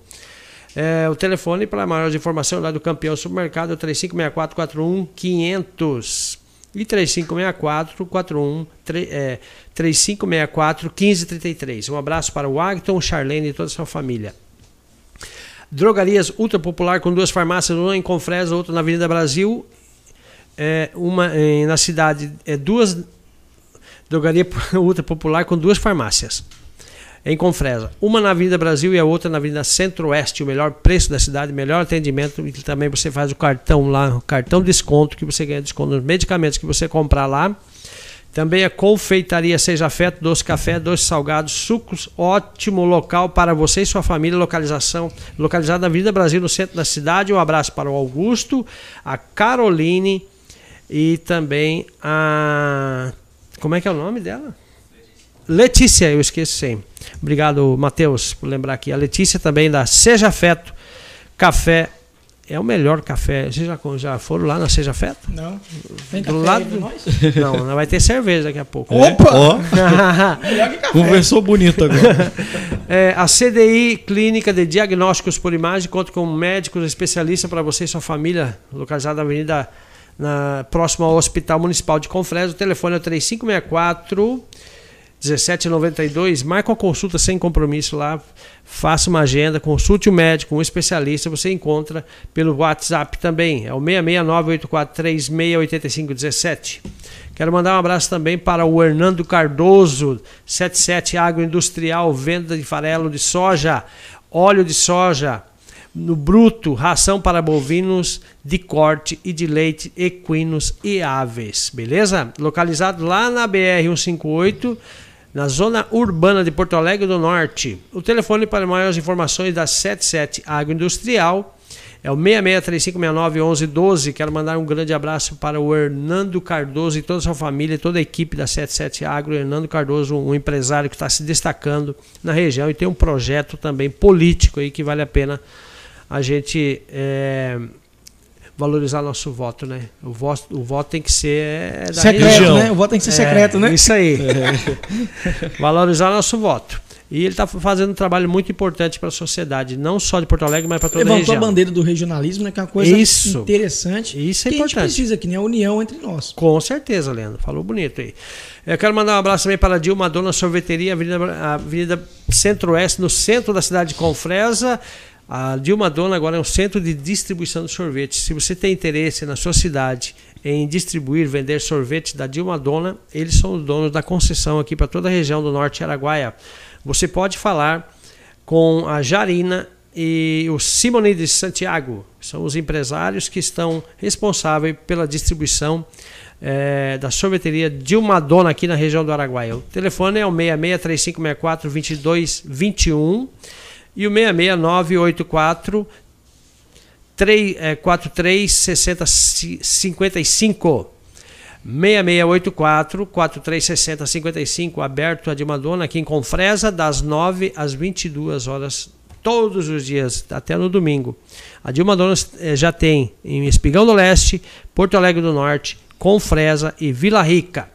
É, o telefone para maiores informações lá do Campeão Supermercado é o 3564-41-500 e 3564-41 é, 3564-1533. Um abraço para o Agton, Charlene e toda a sua família. Drogarias Ultra Popular com duas farmácias, uma em Confresa, outra na Avenida Brasil, é, uma em- na cidade, é duas drogaria ultra popular com duas farmácias em Confresa. Uma na Avenida Brasil e a outra na Avenida Centro-Oeste. O melhor preço da cidade, melhor atendimento. E também você faz o cartão lá, o cartão desconto, que você ganha desconto nos medicamentos que você comprar lá. Também a confeitaria Seja Afeto, doce café, doce salgados, sucos, ótimo local para você e sua família. Localização localizada na Avenida Brasil, no centro da cidade. Um abraço para o Augusto, a Caroline e também a. Como é que é o nome dela? Letícia, eu esqueço sempre. Obrigado, Matheus, por lembrar aqui. A Letícia também da Seja Afeto Café. É o melhor café. Vocês já, já foram lá na Seja Afeto? não. Tem Do café lado- aí pra nós? Não, não vai ter cerveja daqui a pouco. Opa! Ó, Melhor que café. conversou bonito agora. É, a CDI Clínica de Diagnósticos por Imagem conta com médicos especialistas para você e sua família, localizada na Avenida na, próximo ao Hospital Municipal de Confresa. O telefone é o 3564 1792. Marca uma consulta sem compromisso lá. Faça uma agenda, consulte o médico, um especialista. Você encontra pelo WhatsApp também. É o 669-8436-8517. Quero mandar um abraço também para o Hernando Cardoso, 77 Agroindustrial, venda de farelo de soja, óleo de soja, no bruto, ração para bovinos de corte e de leite, equinos e aves, beleza? Localizado lá na BR 158, na zona urbana de Porto Alegre do Norte. O telefone para maiores informações da 77 Agroindustrial É o 6635691112. Quero mandar um grande abraço para o Hernando Cardoso e toda a sua família, toda a equipe da 77 Agro. Hernando Cardoso, um empresário que está se destacando na região e tem um projeto também político aí que vale a pena a gente é, valorizar nosso voto, né? O voto, o voto tem que ser é, da Secreto, região. né? O voto tem que ser secreto, É, né? Isso aí. Valorizar nosso voto. E ele está fazendo um trabalho muito importante para a sociedade, não só de Porto Alegre, mas para toda a Levantou região. a bandeira do regionalismo, né? Que é uma coisa Isso. interessante. Isso é que a gente importante. precisa, que nem a união entre nós. Com certeza, Leandro. Falou bonito aí. Eu quero mandar um abraço também para a Dilma Dona Sorveteria, Avenida, Avenida Centro-Oeste, no centro da cidade de Confresa. A Dilma Dona agora é um centro de distribuição de sorvetes. Se você tem interesse na sua cidade em distribuir, vender sorvetes da Dilma Dona, eles são os donos da concessão aqui para toda a região do Norte Araguaia. Você pode falar com a Jarina e o Simone de Santiago, são os empresários que estão responsáveis pela distribuição eh, da sorveteria Dilma Dona aqui na região do Araguaia. O telefone é o 66 3564 2221 e o 66984 43 60 55. 6684 4360 55 aberto a Dilma Dona aqui em Confresa das 9 às 22 horas todos os dias até no domingo. A Dilma Dona eh, já tem em Espigão do Leste, Porto Alegre do Norte, Confresa e Vila Rica.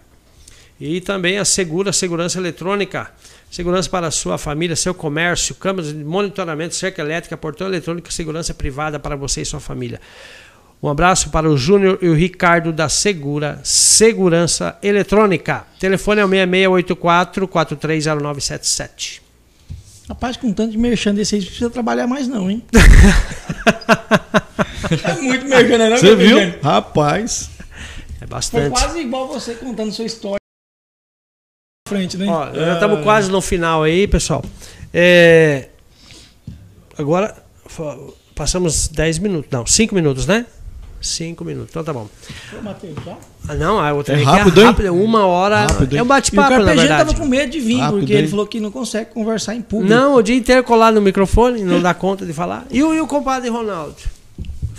E também a Segura Segurança Eletrônica. Segurança para a sua família, seu comércio, câmeras de monitoramento, cerca elétrica, portão eletrônico, segurança privada para você e sua família. Um abraço para o Júnior e o Ricardo da Segura Segurança Eletrônica. Telefone é o 6684 430977. Rapaz, com tanto de merchan desse aí, precisa trabalhar mais não, hein? é muito merchan, né? não, Você viu? merchan? Rapaz. É Foi bastante. quase igual você contando sua história frente, né? Ó, já estamos quase no final aí, pessoal. É, Agora, passamos 10 minutos. Não, 5 minutos, né? 5 minutos. Então tá bom. Ô, Matheus, já? Ah, não, a outra É aqui rápido, hein? rápida, uma hora. Rápido, hein? é um o bate-papo, na verdade. tava com medo de vir, Rápido, porque ele hein? falou que não consegue conversar em público. Não, o dia inteiro colado no microfone, não dá conta de falar. E o, e o compadre Ronaldo?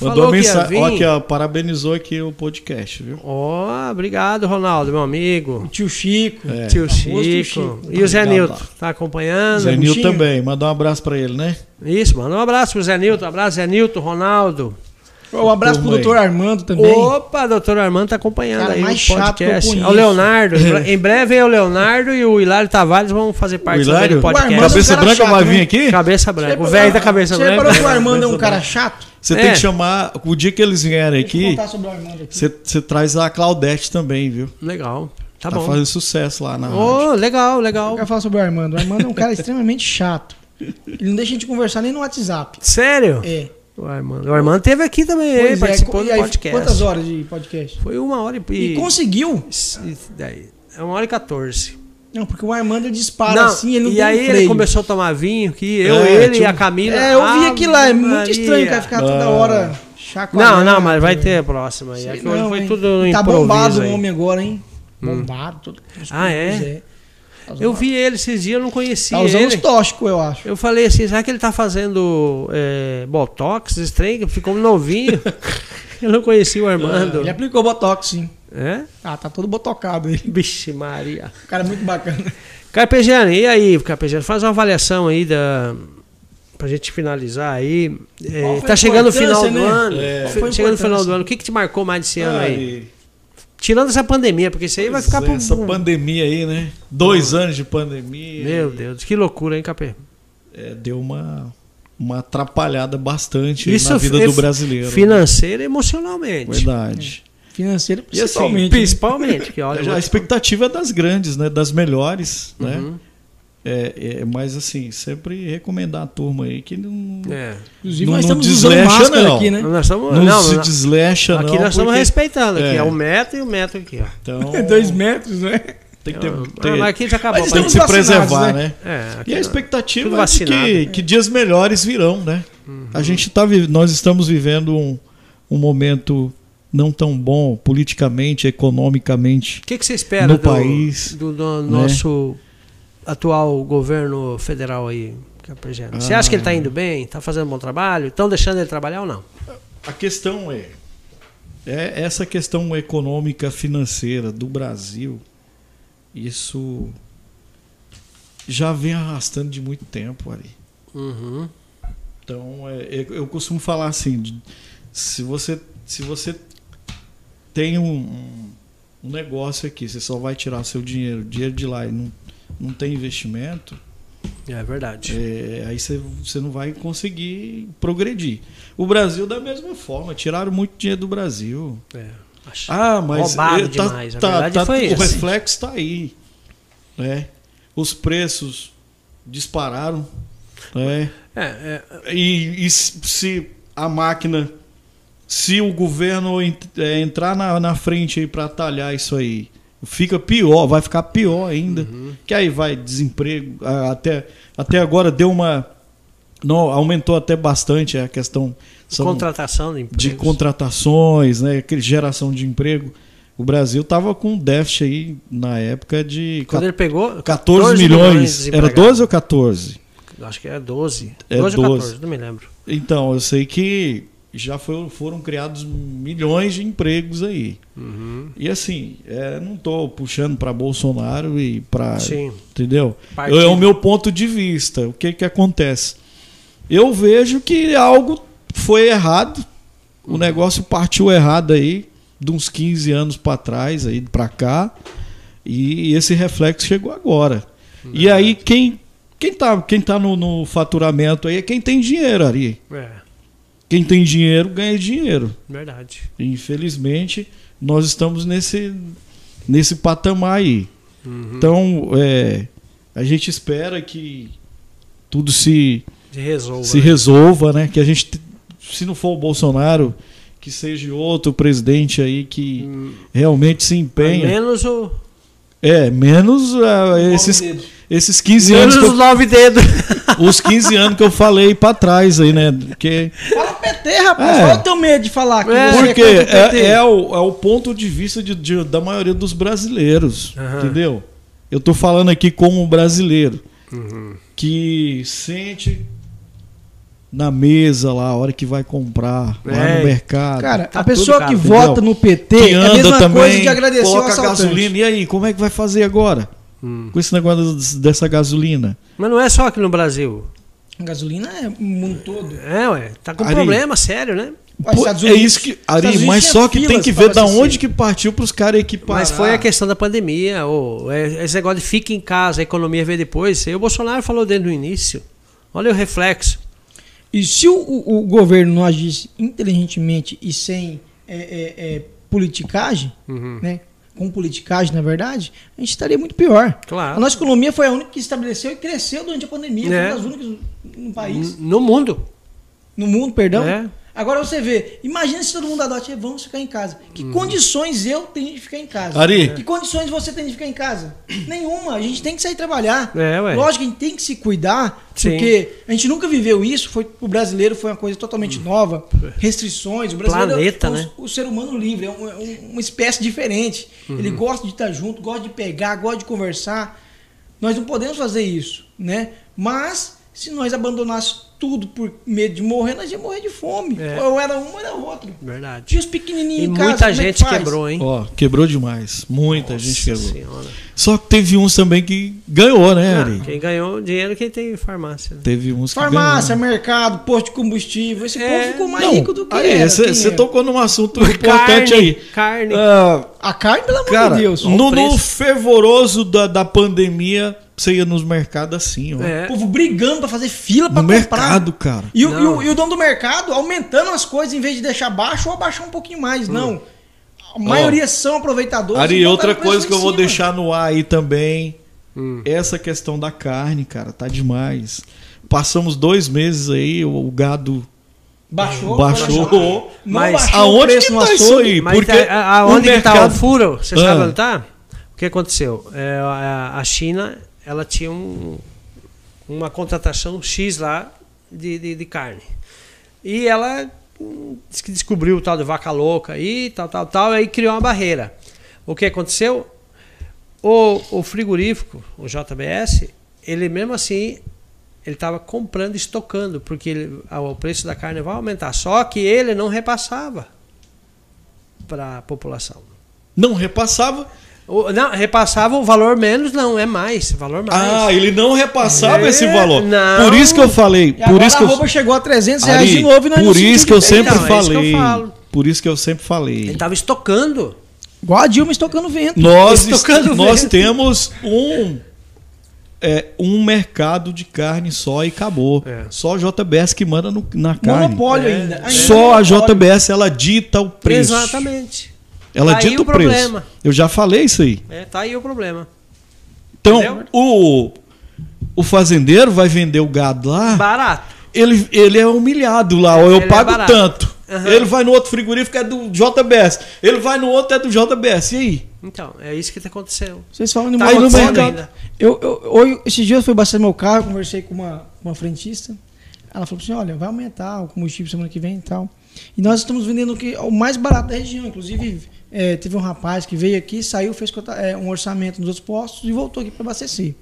Mandou Falou que ia mensagem. Ó, aqui, ó, parabenizou aqui o podcast, viu? Ó, obrigado, Ronaldo, meu O amigo. tio Chico. É. Tio famoso tio Chico. Chico. E o Zé Obrigado, Nilton, tá acompanhando? Zé Buchinho. Nil também. Mandar um abraço pra ele, né? Isso, manda um abraço pro Zé Nilton, um abraço, Zé Nilton, Ronaldo. Um abraço pro Turma aí. doutor Armando também. Opa, doutor Armando tá acompanhando Cara aí mais o chato eu podcast. É o Leonardo. em breve é o Leonardo e o Hilário Tavares vão fazer parte O também Hilário? do podcast. Cabeça é cara branca chato, vai né? vir aqui? Cabeça branca. O velho da cabeça Você branca. reparou que o Armando é um cara chato? Você É. tem que chamar. O dia que eles vierem eu aqui, contar sobre o Armando aqui. você, você traz a Claudete também, viu? Legal. Tá, Tá, bom. fazendo sucesso lá na. Ô, legal, Eu legal. quero falar sobre o Armando. O Armando é um cara extremamente chato. Ele não deixa a gente conversar nem no WhatsApp. Sério? É. O Armando. O Armando teve aqui também, Pois é, participou e do aí, podcast. Quantas horas de podcast? Foi uma hora e... E conseguiu. e daí, é uma hora e 14. Não, porque o Armando ele dispara assim, ele não e tem aí freio. ele começou a tomar vinho, que eu, É, ele e tinha a Camila. É, eu vi aquilo lá, é muito Maria. estranho, cara, ficar toda Ah. hora chacoalhando. Não, não, mas vai ter a próxima. Sei É que hoje não, foi hein? tudo no Tá bombado aí. Hum. o homem agora, hein? Bombado. Todo, Ah, é? Eu vi ele esses dias, eu não conhecia Tá usando ele. os tóxicos, eu acho. Eu falei assim, será que ele tá fazendo é, botox, trem? Ficou novinho. eu não conhecia o Armando. Ele aplicou Botox, sim. É? Ah, tá todo botocado ele. Vixe Maria. O cara é muito bacana. Carpegiani, e aí, Carpegiani? Faz uma avaliação aí da... Pra gente finalizar aí. É, tá chegando o final do né? ano. É. Chegando no final do ano. O que, que te marcou mais desse ano aí? Tirando essa pandemia, porque isso aí vai pois ficar é, pro... Essa pandemia aí, né? Dois anos de pandemia. Meu Deus, que loucura, hein, Capê? É, deu uma, uma atrapalhada bastante Isso na vida é do brasileiro. Financeira e emocionalmente. Verdade. Financeiro, E assim, principalmente. né? Principalmente, que olha. a expectativa é das grandes, né? Das melhores, né? É, é, mas assim, sempre recomendar a turma aí que não, É. Inclusive, Não- nós não estamos usando deslecha, máscara não. aqui, né? Nós estamos. não, Não, se não, deslecha, aqui não. nós estamos porque- respeitando. Aqui É. é o metro e o metro aqui, ó. Então, É dois metros, né? tem que ter, Ah, ter- mas aqui já acabou. Mas tem que se preservar, né? né? É, aqui E a expectativa é de que, que dias melhores virão, né? Uhum. A gente tá, nós estamos vivendo um, um momento não tão bom politicamente, economicamente. O que, que você espera No do, país, do, do né? nosso atual governo federal aí? Capegeno. Você acha que ele está indo bem? Está fazendo um bom trabalho? Estão deixando ele trabalhar ou não? A questão é, é essa questão econômica financeira do Brasil, isso já vem arrastando de muito tempo ali. Uhum. Então, é, eu, eu costumo falar assim, de- se você se você tem um, um- um negócio aqui, você só vai tirar seu dinheiro, dinheiro de lá e não, não tem investimento, É verdade. é, aí você, não vai conseguir progredir. O Brasil da mesma forma, tiraram muito dinheiro do Brasil. É. Acho- Ah, mas Roubado eh, tá, demais, tá- verdade tá- o essa. reflexo está aí, né? Os preços dispararam, né? É, é, E, e se a máquina, se o governo eh, entrar na, na frente para atalhar isso aí, fica pior, vai ficar pior ainda. Uhum. Que aí vai desemprego, até, até agora deu uma não, aumentou até bastante a questão são contratação de de contratações, né, aquele geração de emprego. O Brasil estava com um déficit aí na época de Quando ele pegou, 14 milhões. Era desempregados. 12 ou 14? Acho que é 12. É 12 ou 12. 14, não me lembro. Então, eu sei que já foi- foram criados milhões de empregos aí. Uhum. E assim, é, não estou puxando para Bolsonaro e para. Sim. Entendeu? Partido. É o meu ponto de vista. O que, que acontece? Eu vejo que algo foi errado. O negócio partiu errado aí, de uns 15 anos para trás, aí para cá. E esse reflexo chegou agora. E aí, quem, quem tá, quem tá no, no faturamento aí é quem tem dinheiro ali. É, Quem tem dinheiro ganha dinheiro. verdade. Infelizmente, nós estamos nesse, nesse patamar aí. Uhum. Então, é, a gente espera que tudo se, resolva. se né? resolva, né? Que a gente, se não for o Bolsonaro, que seja outro presidente aí que Hum, realmente se empenha. Menos o. É, menos ah, esses, esses 15 anos, Menos os eu, nove dedos. os 15 anos que eu falei para trás aí, né? Porque Fala PT, rapaz. É. Qual é o teu medo de falar que É, você Porque o é, é o, é o ponto de vista de- de- da maioria dos brasileiros, Aham. entendeu? Eu tô falando aqui como brasileiro Uhum. que sente na mesa lá a hora que vai comprar lá É. no mercado. Cara, Tá a pessoa caro, que entendeu? vota no PT que é a anda mesma também, coisa de agradecer o coloca assaltante. gasolina. E aí, como é que vai fazer agora Hum. com esse negócio des- dessa gasolina? Mas não é só aqui no Brasil. Gasolina é o mundo todo. É, ué. Tá com Ari. problema sério, né? Pô, é Unidos- isso que. Ari, mas só que tem que ver da onde que partiu para os caras equiparar. Mas foi a questão da pandemia, ou é, esse negócio de fica em casa, a economia veio depois. E o Bolsonaro falou desde o início. Olha o reflexo. E se o, o- o governo não agisse inteligentemente e sem é, é, é, politicagem, Uhum. né? Com politicagem, na verdade, a gente estaria muito pior. Claro. A nossa economia foi a única que estabeleceu e cresceu durante a pandemia. Foi É. uma das únicas no país, No mundo. no mundo, perdão. É. Agora você vê, imagina se todo mundo adote, vamos ficar em casa. Que Uhum. condições eu tenho de ficar em casa? Ari. Que condições você tem de ficar em casa? Nenhuma. A gente tem que sair trabalhar. É, ué. Lógico que a gente tem que se cuidar, Sim. porque a gente nunca viveu isso. Foi, o brasileiro foi uma coisa totalmente nova. Restrições. O brasileiro Planeta, é o, né? o ser humano livre, é, um- é um- uma espécie diferente. Ele Uhum. gosta de estar junto, gosta de pegar, gosta de conversar. Nós não podemos fazer isso, né? Mas se nós abandonássemos tudo por medo de morrer, nós íamos morrer de fome. É. Ou era um ou era outro. Verdade. Tinha os pequenininhos E em casa. muita como é que gente faz? quebrou, hein? Ó, quebrou demais. Muita Nossa gente quebrou. Senhora. Só que teve uns também que ganhou, né, Ah, Ari? quem ganhou dinheiro quem tem farmácia. né? Teve uns que Farmácia, ganhou. mercado, posto de combustível. Esse É. povo ficou mais Não, rico do que Ari, era. você tocou num assunto Carne, importante aí. Carne. Ah, A carne, pelo amor cara, de Deus. No, no fervoroso da, da pandemia, você ia nos mercados assim, ó. É. O povo brigando pra fazer fila pra No comprar. mercado, cara. E o, e, Não. o, e o dono do mercado aumentando as coisas em vez de deixar baixo ou abaixar um pouquinho mais. Não. A maioria são aproveitadores. Ari, e outra coisa que eu vou deixar no ar aí também. Hum. Essa questão da carne, cara, tá demais. Passamos dois meses aí, o, o gado Baixou. baixou. Não Mas baixou o Aonde que tá isso aí? Mas Porque tá- a- aonde o que tá o mercado- furo? Você Ah. sabe onde tá? O que aconteceu? É, a, a China, ela tinha um- uma contratação X lá de, de, de carne. E ela hum, que descobriu o tal de vaca louca aí, tal, tal, tal, aí criou uma barreira. O que aconteceu? O, o frigorífico, o JBS, ele mesmo assim ele estava comprando, estocando, porque ele- o preço da carne vai aumentar. Só que ele não repassava para a população. Não repassava. O- não, repassava o valor menos, não, é mais, valor mais. Ah, ele não repassava É, esse valor. não. Por isso que eu falei. E por isso que a eu, roupa chegou a 300 reais Ari, de novo e nós não por sentimos isso que eu sempre Então, é isso que eu falei. falo. Por isso que eu sempre Ele falei. estava estocando. Igual a Dilma estocando vento. Nós, Estocando nós vento. temos um é, um mercado de carne só e acabou. É. Só a JBS que manda no- na carne. Monopólio É. ainda. ainda Só a monopólio. JBS ela dita o preço. Exatamente. Ela Tá aí dita o o preço. problema. Eu já falei isso aí. É, tá aí o problema. Então, Entendeu? o, o fazendeiro vai vender o gado lá, Barato. ele, ele é humilhado lá, ou eu Ele é pago barato. tanto. Aham. Ele vai no outro frigorífico, é do JBS. Ele vai no outro, é do JBS. E aí? Então, é isso que aconteceu. Vocês falam de Tá no mercado. ainda. Eu, eu, hoje, esses dias eu fui abastecer meu carro, conversei com uma, uma frentista. Ela falou assim: olha, vai aumentar o combustível semana que vem e tal. E nós estamos vendendo o, que, o mais barato da região. Inclusive, é, teve um rapaz que veio aqui, saiu, fez é, um orçamento nos outros postos e voltou aqui para abastecer.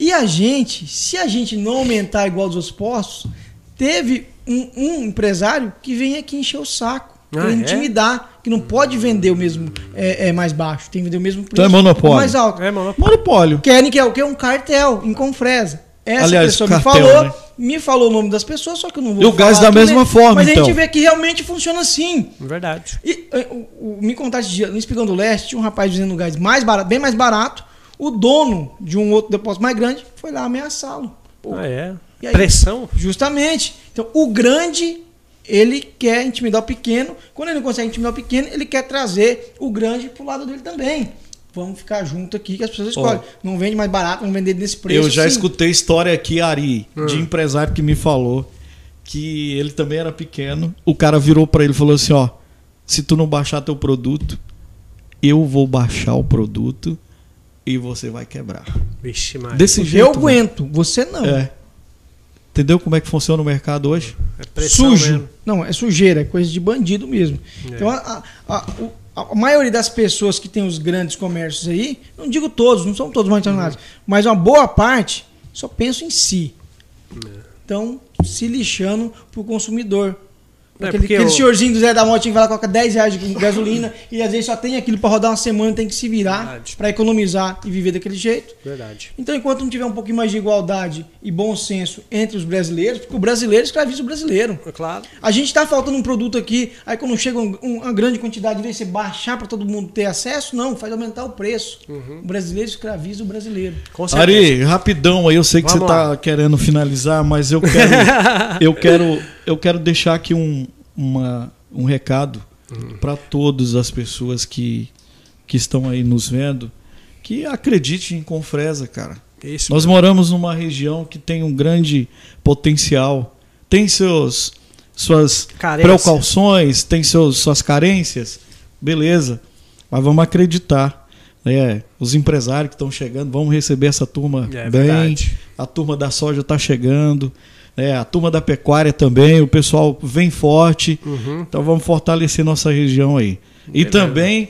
E a gente, se a gente não aumentar igual dos outros postos, teve um, um empresário que vem aqui encher o saco. Ah, é? intimidar, que não pode vender o mesmo é, é, mais baixo, tem que vender o mesmo preço. Então é monopólio. Mais alto É, monopólio. Monopólio. querem que é o que? Um cartel em Confresa. Essa Aliás, pessoa cartel, me falou, né? Me falou o nome das pessoas, só que eu não vou E o gás da aqui, mesma forma, Mas a então. gente vê que realmente funciona assim. Verdade. E eh, o, o- me contaram esse dia, no Espigão do Leste, tinha um rapaz dizendo gás mais barato, bem mais barato. O dono de um outro depósito mais grande foi lá ameaçá-lo. Ah, é. E aí? Pressão. Justamente. Então, o grande, ele quer intimidar o pequeno. Quando ele não consegue intimidar o pequeno, ele quer trazer o grande pro lado dele também. Vamos ficar junto aqui que as pessoas escolhem. Não vende mais barato, vamos vender nesse preço. Eu já sim. escutei história aqui, Ari, Hum. de empresário que me falou que ele também era pequeno. O cara virou pra ele e falou assim: ó, se tu não baixar teu produto, eu vou baixar o produto e você vai quebrar. Vixe, Maria. Desse Eu jeito. velho. aguento, você não. É. Entendeu como é que funciona o mercado hoje? É Sujo. mesmo. Não, é sujeira, é coisa de bandido mesmo. É. Então, a, a- a- o- a maioria das pessoas que tem os grandes comércios aí, não digo todos, não são todos multinacionais, mas uma boa parte só pensa em si. Então, se lixando pro consumidor. É, aquele o- senhorzinho do Zé da Motinha que vai lá coloca 10 reais de gasolina e às vezes só tem aquilo para rodar uma semana tem que se virar para economizar e viver daquele jeito. Verdade. Então, enquanto não tiver um pouquinho mais de igualdade e bom senso entre os brasileiros, porque o brasileiro escraviza o brasileiro. É claro. A gente está faltando um produto aqui, aí quando chega um- um- uma grande quantidade, em vez de você baixar para todo mundo ter acesso, não, faz aumentar o preço. O brasileiro escraviza o brasileiro. Com certeza. Ari, rapidão aí, eu sei que Vamos você lá. tá querendo finalizar, mas eu quero eu quero eu quero deixar aqui um, uma, um recado Uhum. para todas as pessoas que que estão aí nos vendo, que acredite em Confresa, cara. Isso. Nós moramos numa região que tem um grande potencial, tem seus suas Carência. precauções, tem seus, suas carências, beleza. Mas vamos acreditar. né? os empresários que estão chegando, vamos receber essa turma É bem. verdade. A turma da soja está chegando. Né? a turma da pecuária também, o pessoal vem forte. Uhum. Então vamos fortalecer nossa região aí. E Beleza. também,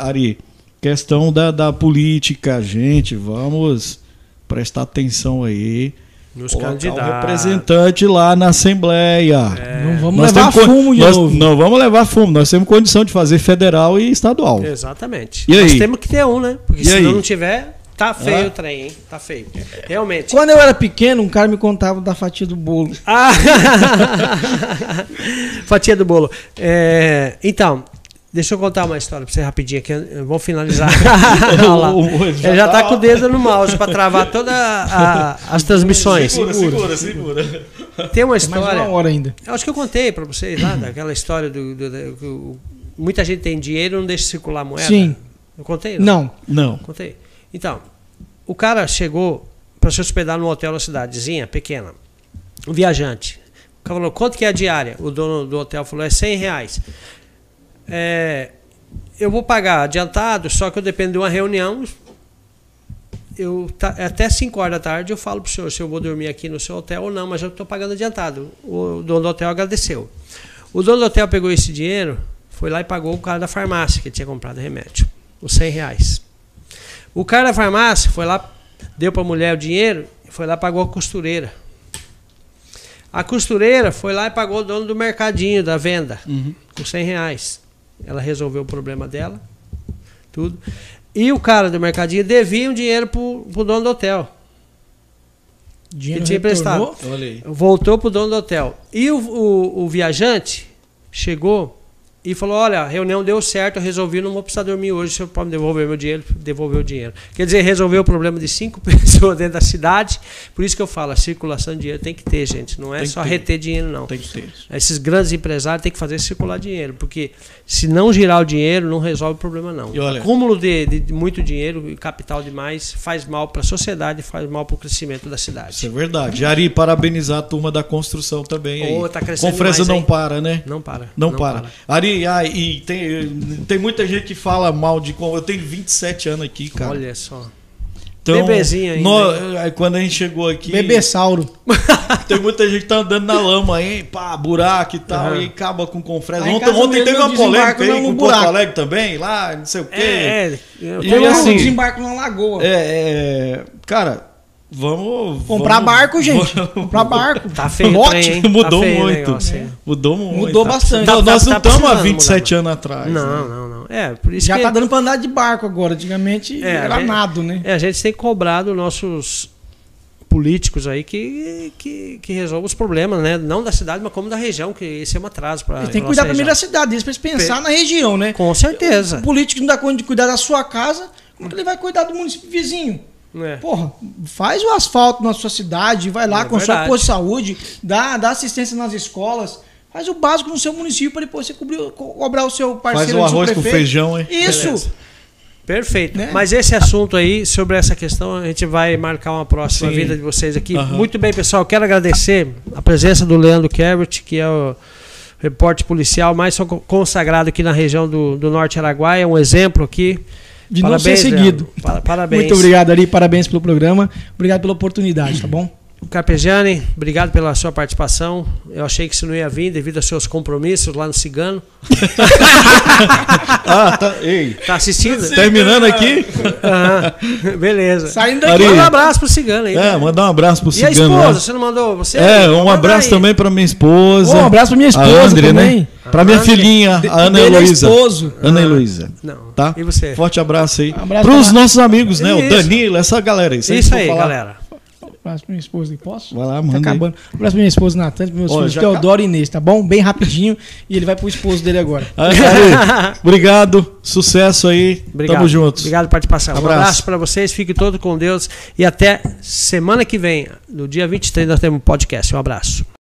Ari, questão da, da política, gente, vamos prestar atenção aí. Nos candidatos. representante lá na Assembleia. Não vamos Nós levar fumo de nós, novo. Não vamos levar fumo, nós temos condição de fazer federal e estadual. Exatamente. E Nós aí? temos que ter um, né? Porque E se aí? não tiver, tá feio Ah. o trem, hein? Tá feio. Realmente. Quando eu era pequeno, um cara me contava da fatia do bolo. Ah! Fatia do bolo. É, então, deixa eu contar uma história pra você rapidinho aqui. Vamos finalizar. Olha lá. O- o- Ele já tá com o dedo no mouse pra travar todas as transmissões. segura, segura. Tem uma Mais história. uma hora ainda. Eu acho que eu contei pra vocês lá, daquela história do. do- do- que o- muita gente tem dinheiro e não deixa circular moeda. Sim. Eu contei? Não. Não. Contei. Então, o cara chegou para se hospedar num hotel na cidadezinha pequena. Um viajante. O cara falou, quanto que é a diária? O dono do hotel falou, é 100 reais. É, eu vou pagar adiantado, só que eu dependo de uma reunião. Eu, tá- até 5 horas da tarde eu falo pro senhor se eu vou dormir aqui no seu hotel ou não, mas eu estou pagando adiantado. O dono do hotel agradeceu. O dono do hotel pegou esse dinheiro, foi lá e pagou o cara da farmácia que tinha comprado remédio. Os 100 reais. O cara da farmácia foi lá, deu para a mulher o dinheiro, foi lá e pagou a costureira. A costureira foi lá e pagou o dono do mercadinho, da venda, Uhum. com 100 reais. Ela resolveu o problema dela, tudo. E o cara do mercadinho devia um dinheiro pro, pro dono do hotel. Dinheiro Que tinha emprestado. Voltou pro dono do hotel. E o, o, o viajante chegou e falou: Olha, a reunião deu certo, eu resolvi, não vou precisar dormir hoje, o senhor pode me devolver meu dinheiro, devolveu o dinheiro. Quer dizer, resolveu o problema de cinco pessoas dentro da cidade. Por isso que eu falo, a circulação de dinheiro tem que ter, gente. Não é só ter. reter dinheiro, não. Tem que ter. Esses grandes empresários têm que fazer circular dinheiro, porque se não girar o dinheiro, não resolve o problema, não. E olha- Acúmulo de, de muito dinheiro e capital demais faz mal para a sociedade, faz mal para o crescimento da cidade. Isso é verdade. Ari, parabenizar a turma da construção também aí. Ô, tá crescendo Confresa não hein? para, né? Não para. Não, para. Ari, ai, e tem, tem muita gente que fala mal de. Eu tenho 27 anos aqui, cara. Olha só. Então, bebezinho ainda, nó- aí quando a gente chegou aqui. Bebessauro. Tem muita gente que tá andando na lama aí, pá, buraco e tal, Aham. e acaba com confresa. Ontem, ontem teve uma polêmica aí no com Porto. Alegre também, lá, não sei o quê. É, é. Eu E assim- desembarco numa lagoa. É, é, cara, vamos. Comprar vamos- barco, gente. vamos- Comprar barco. Tá feio hein? Tá Mudou feio o muito. negócio, hein? Mudou muito. Mudou Tá bastante. Tá- nós tá- não tá estamos há precisando 27 anos atrás. Não, né? não, não. É, por isso Já que tá dando pra andar de barco agora. Antigamente É, era gente- nado, né? é, a gente tem que cobrar dos nossos políticos aí que, que, que resolvam os problemas, né? Não da cidade, mas como da região, que esse é um atraso para Eles têm que cuidar primeiro da cidade, pra eles pensar na região, né? Com certeza. O político não dá conta de cuidar da sua casa, como que ele vai cuidar do município vizinho? É. Porra, faz o asfalto na sua cidade, vai lá, É constrói verdade. posto de saúde, dá, dá assistência nas escolas, faz o básico no seu município para depois você cobrir, co- cobrar o seu Faz parceiro o do seu arroz com feijão, hein? Isso! Beleza. Perfeito. Né? Mas esse assunto aí, sobre essa questão, a gente vai marcar uma próxima Sim. vida de vocês aqui. Aham. Muito bem, pessoal. Quero agradecer a presença do Leandro Kervert, que é o repórter policial mais co- consagrado aqui na região do, do Norte Araguaia. É um exemplo aqui. De não ser seguido. Leandro. Pa- Parabéns. Muito obrigado, Ari. Parabéns pelo programa. Obrigado pela oportunidade, tá bom? Carpegiani, obrigado pela sua participação. Eu achei que isso não ia vir devido aos seus compromissos lá no Cigano. Ah, tá. Ei. Tá assistindo? Terminando aqui. Aham. Beleza. Saindo daqui. Manda um abraço pro Cigano aí. É, mandar um abraço pro e a Cigano. esposa, né? você não mandou? Você? É, um Manda abraço aí. também pra minha esposa. Um abraço pra minha esposa André, também. né? Pra minha André. filhinha, a Ana é Heloísa. esposo. Ana Heloísa. Não. Tá? E você? Forte abraço aí. Um abraço Pros pra- nossos amigos, né? O Isso. Danilo, essa galera aí. Isso aí, falar- galera. Um abraço pra minha esposa aí, posso? Vai lá, Tá manda aí. acabando. Um abraço pra minha esposa Natan, pros meus Ó, filhos Teodoro e Inês, tá bom? Bem rapidinho. e ele vai pro esposo dele agora. Aí, Ari, obrigado, sucesso aí. Obrigado. Tamo juntos. Obrigado pela participação. Um Abraço. abraço para vocês, fiquem todos com Deus e até semana que vem, no dia 23 nós temos um podcast. Um abraço.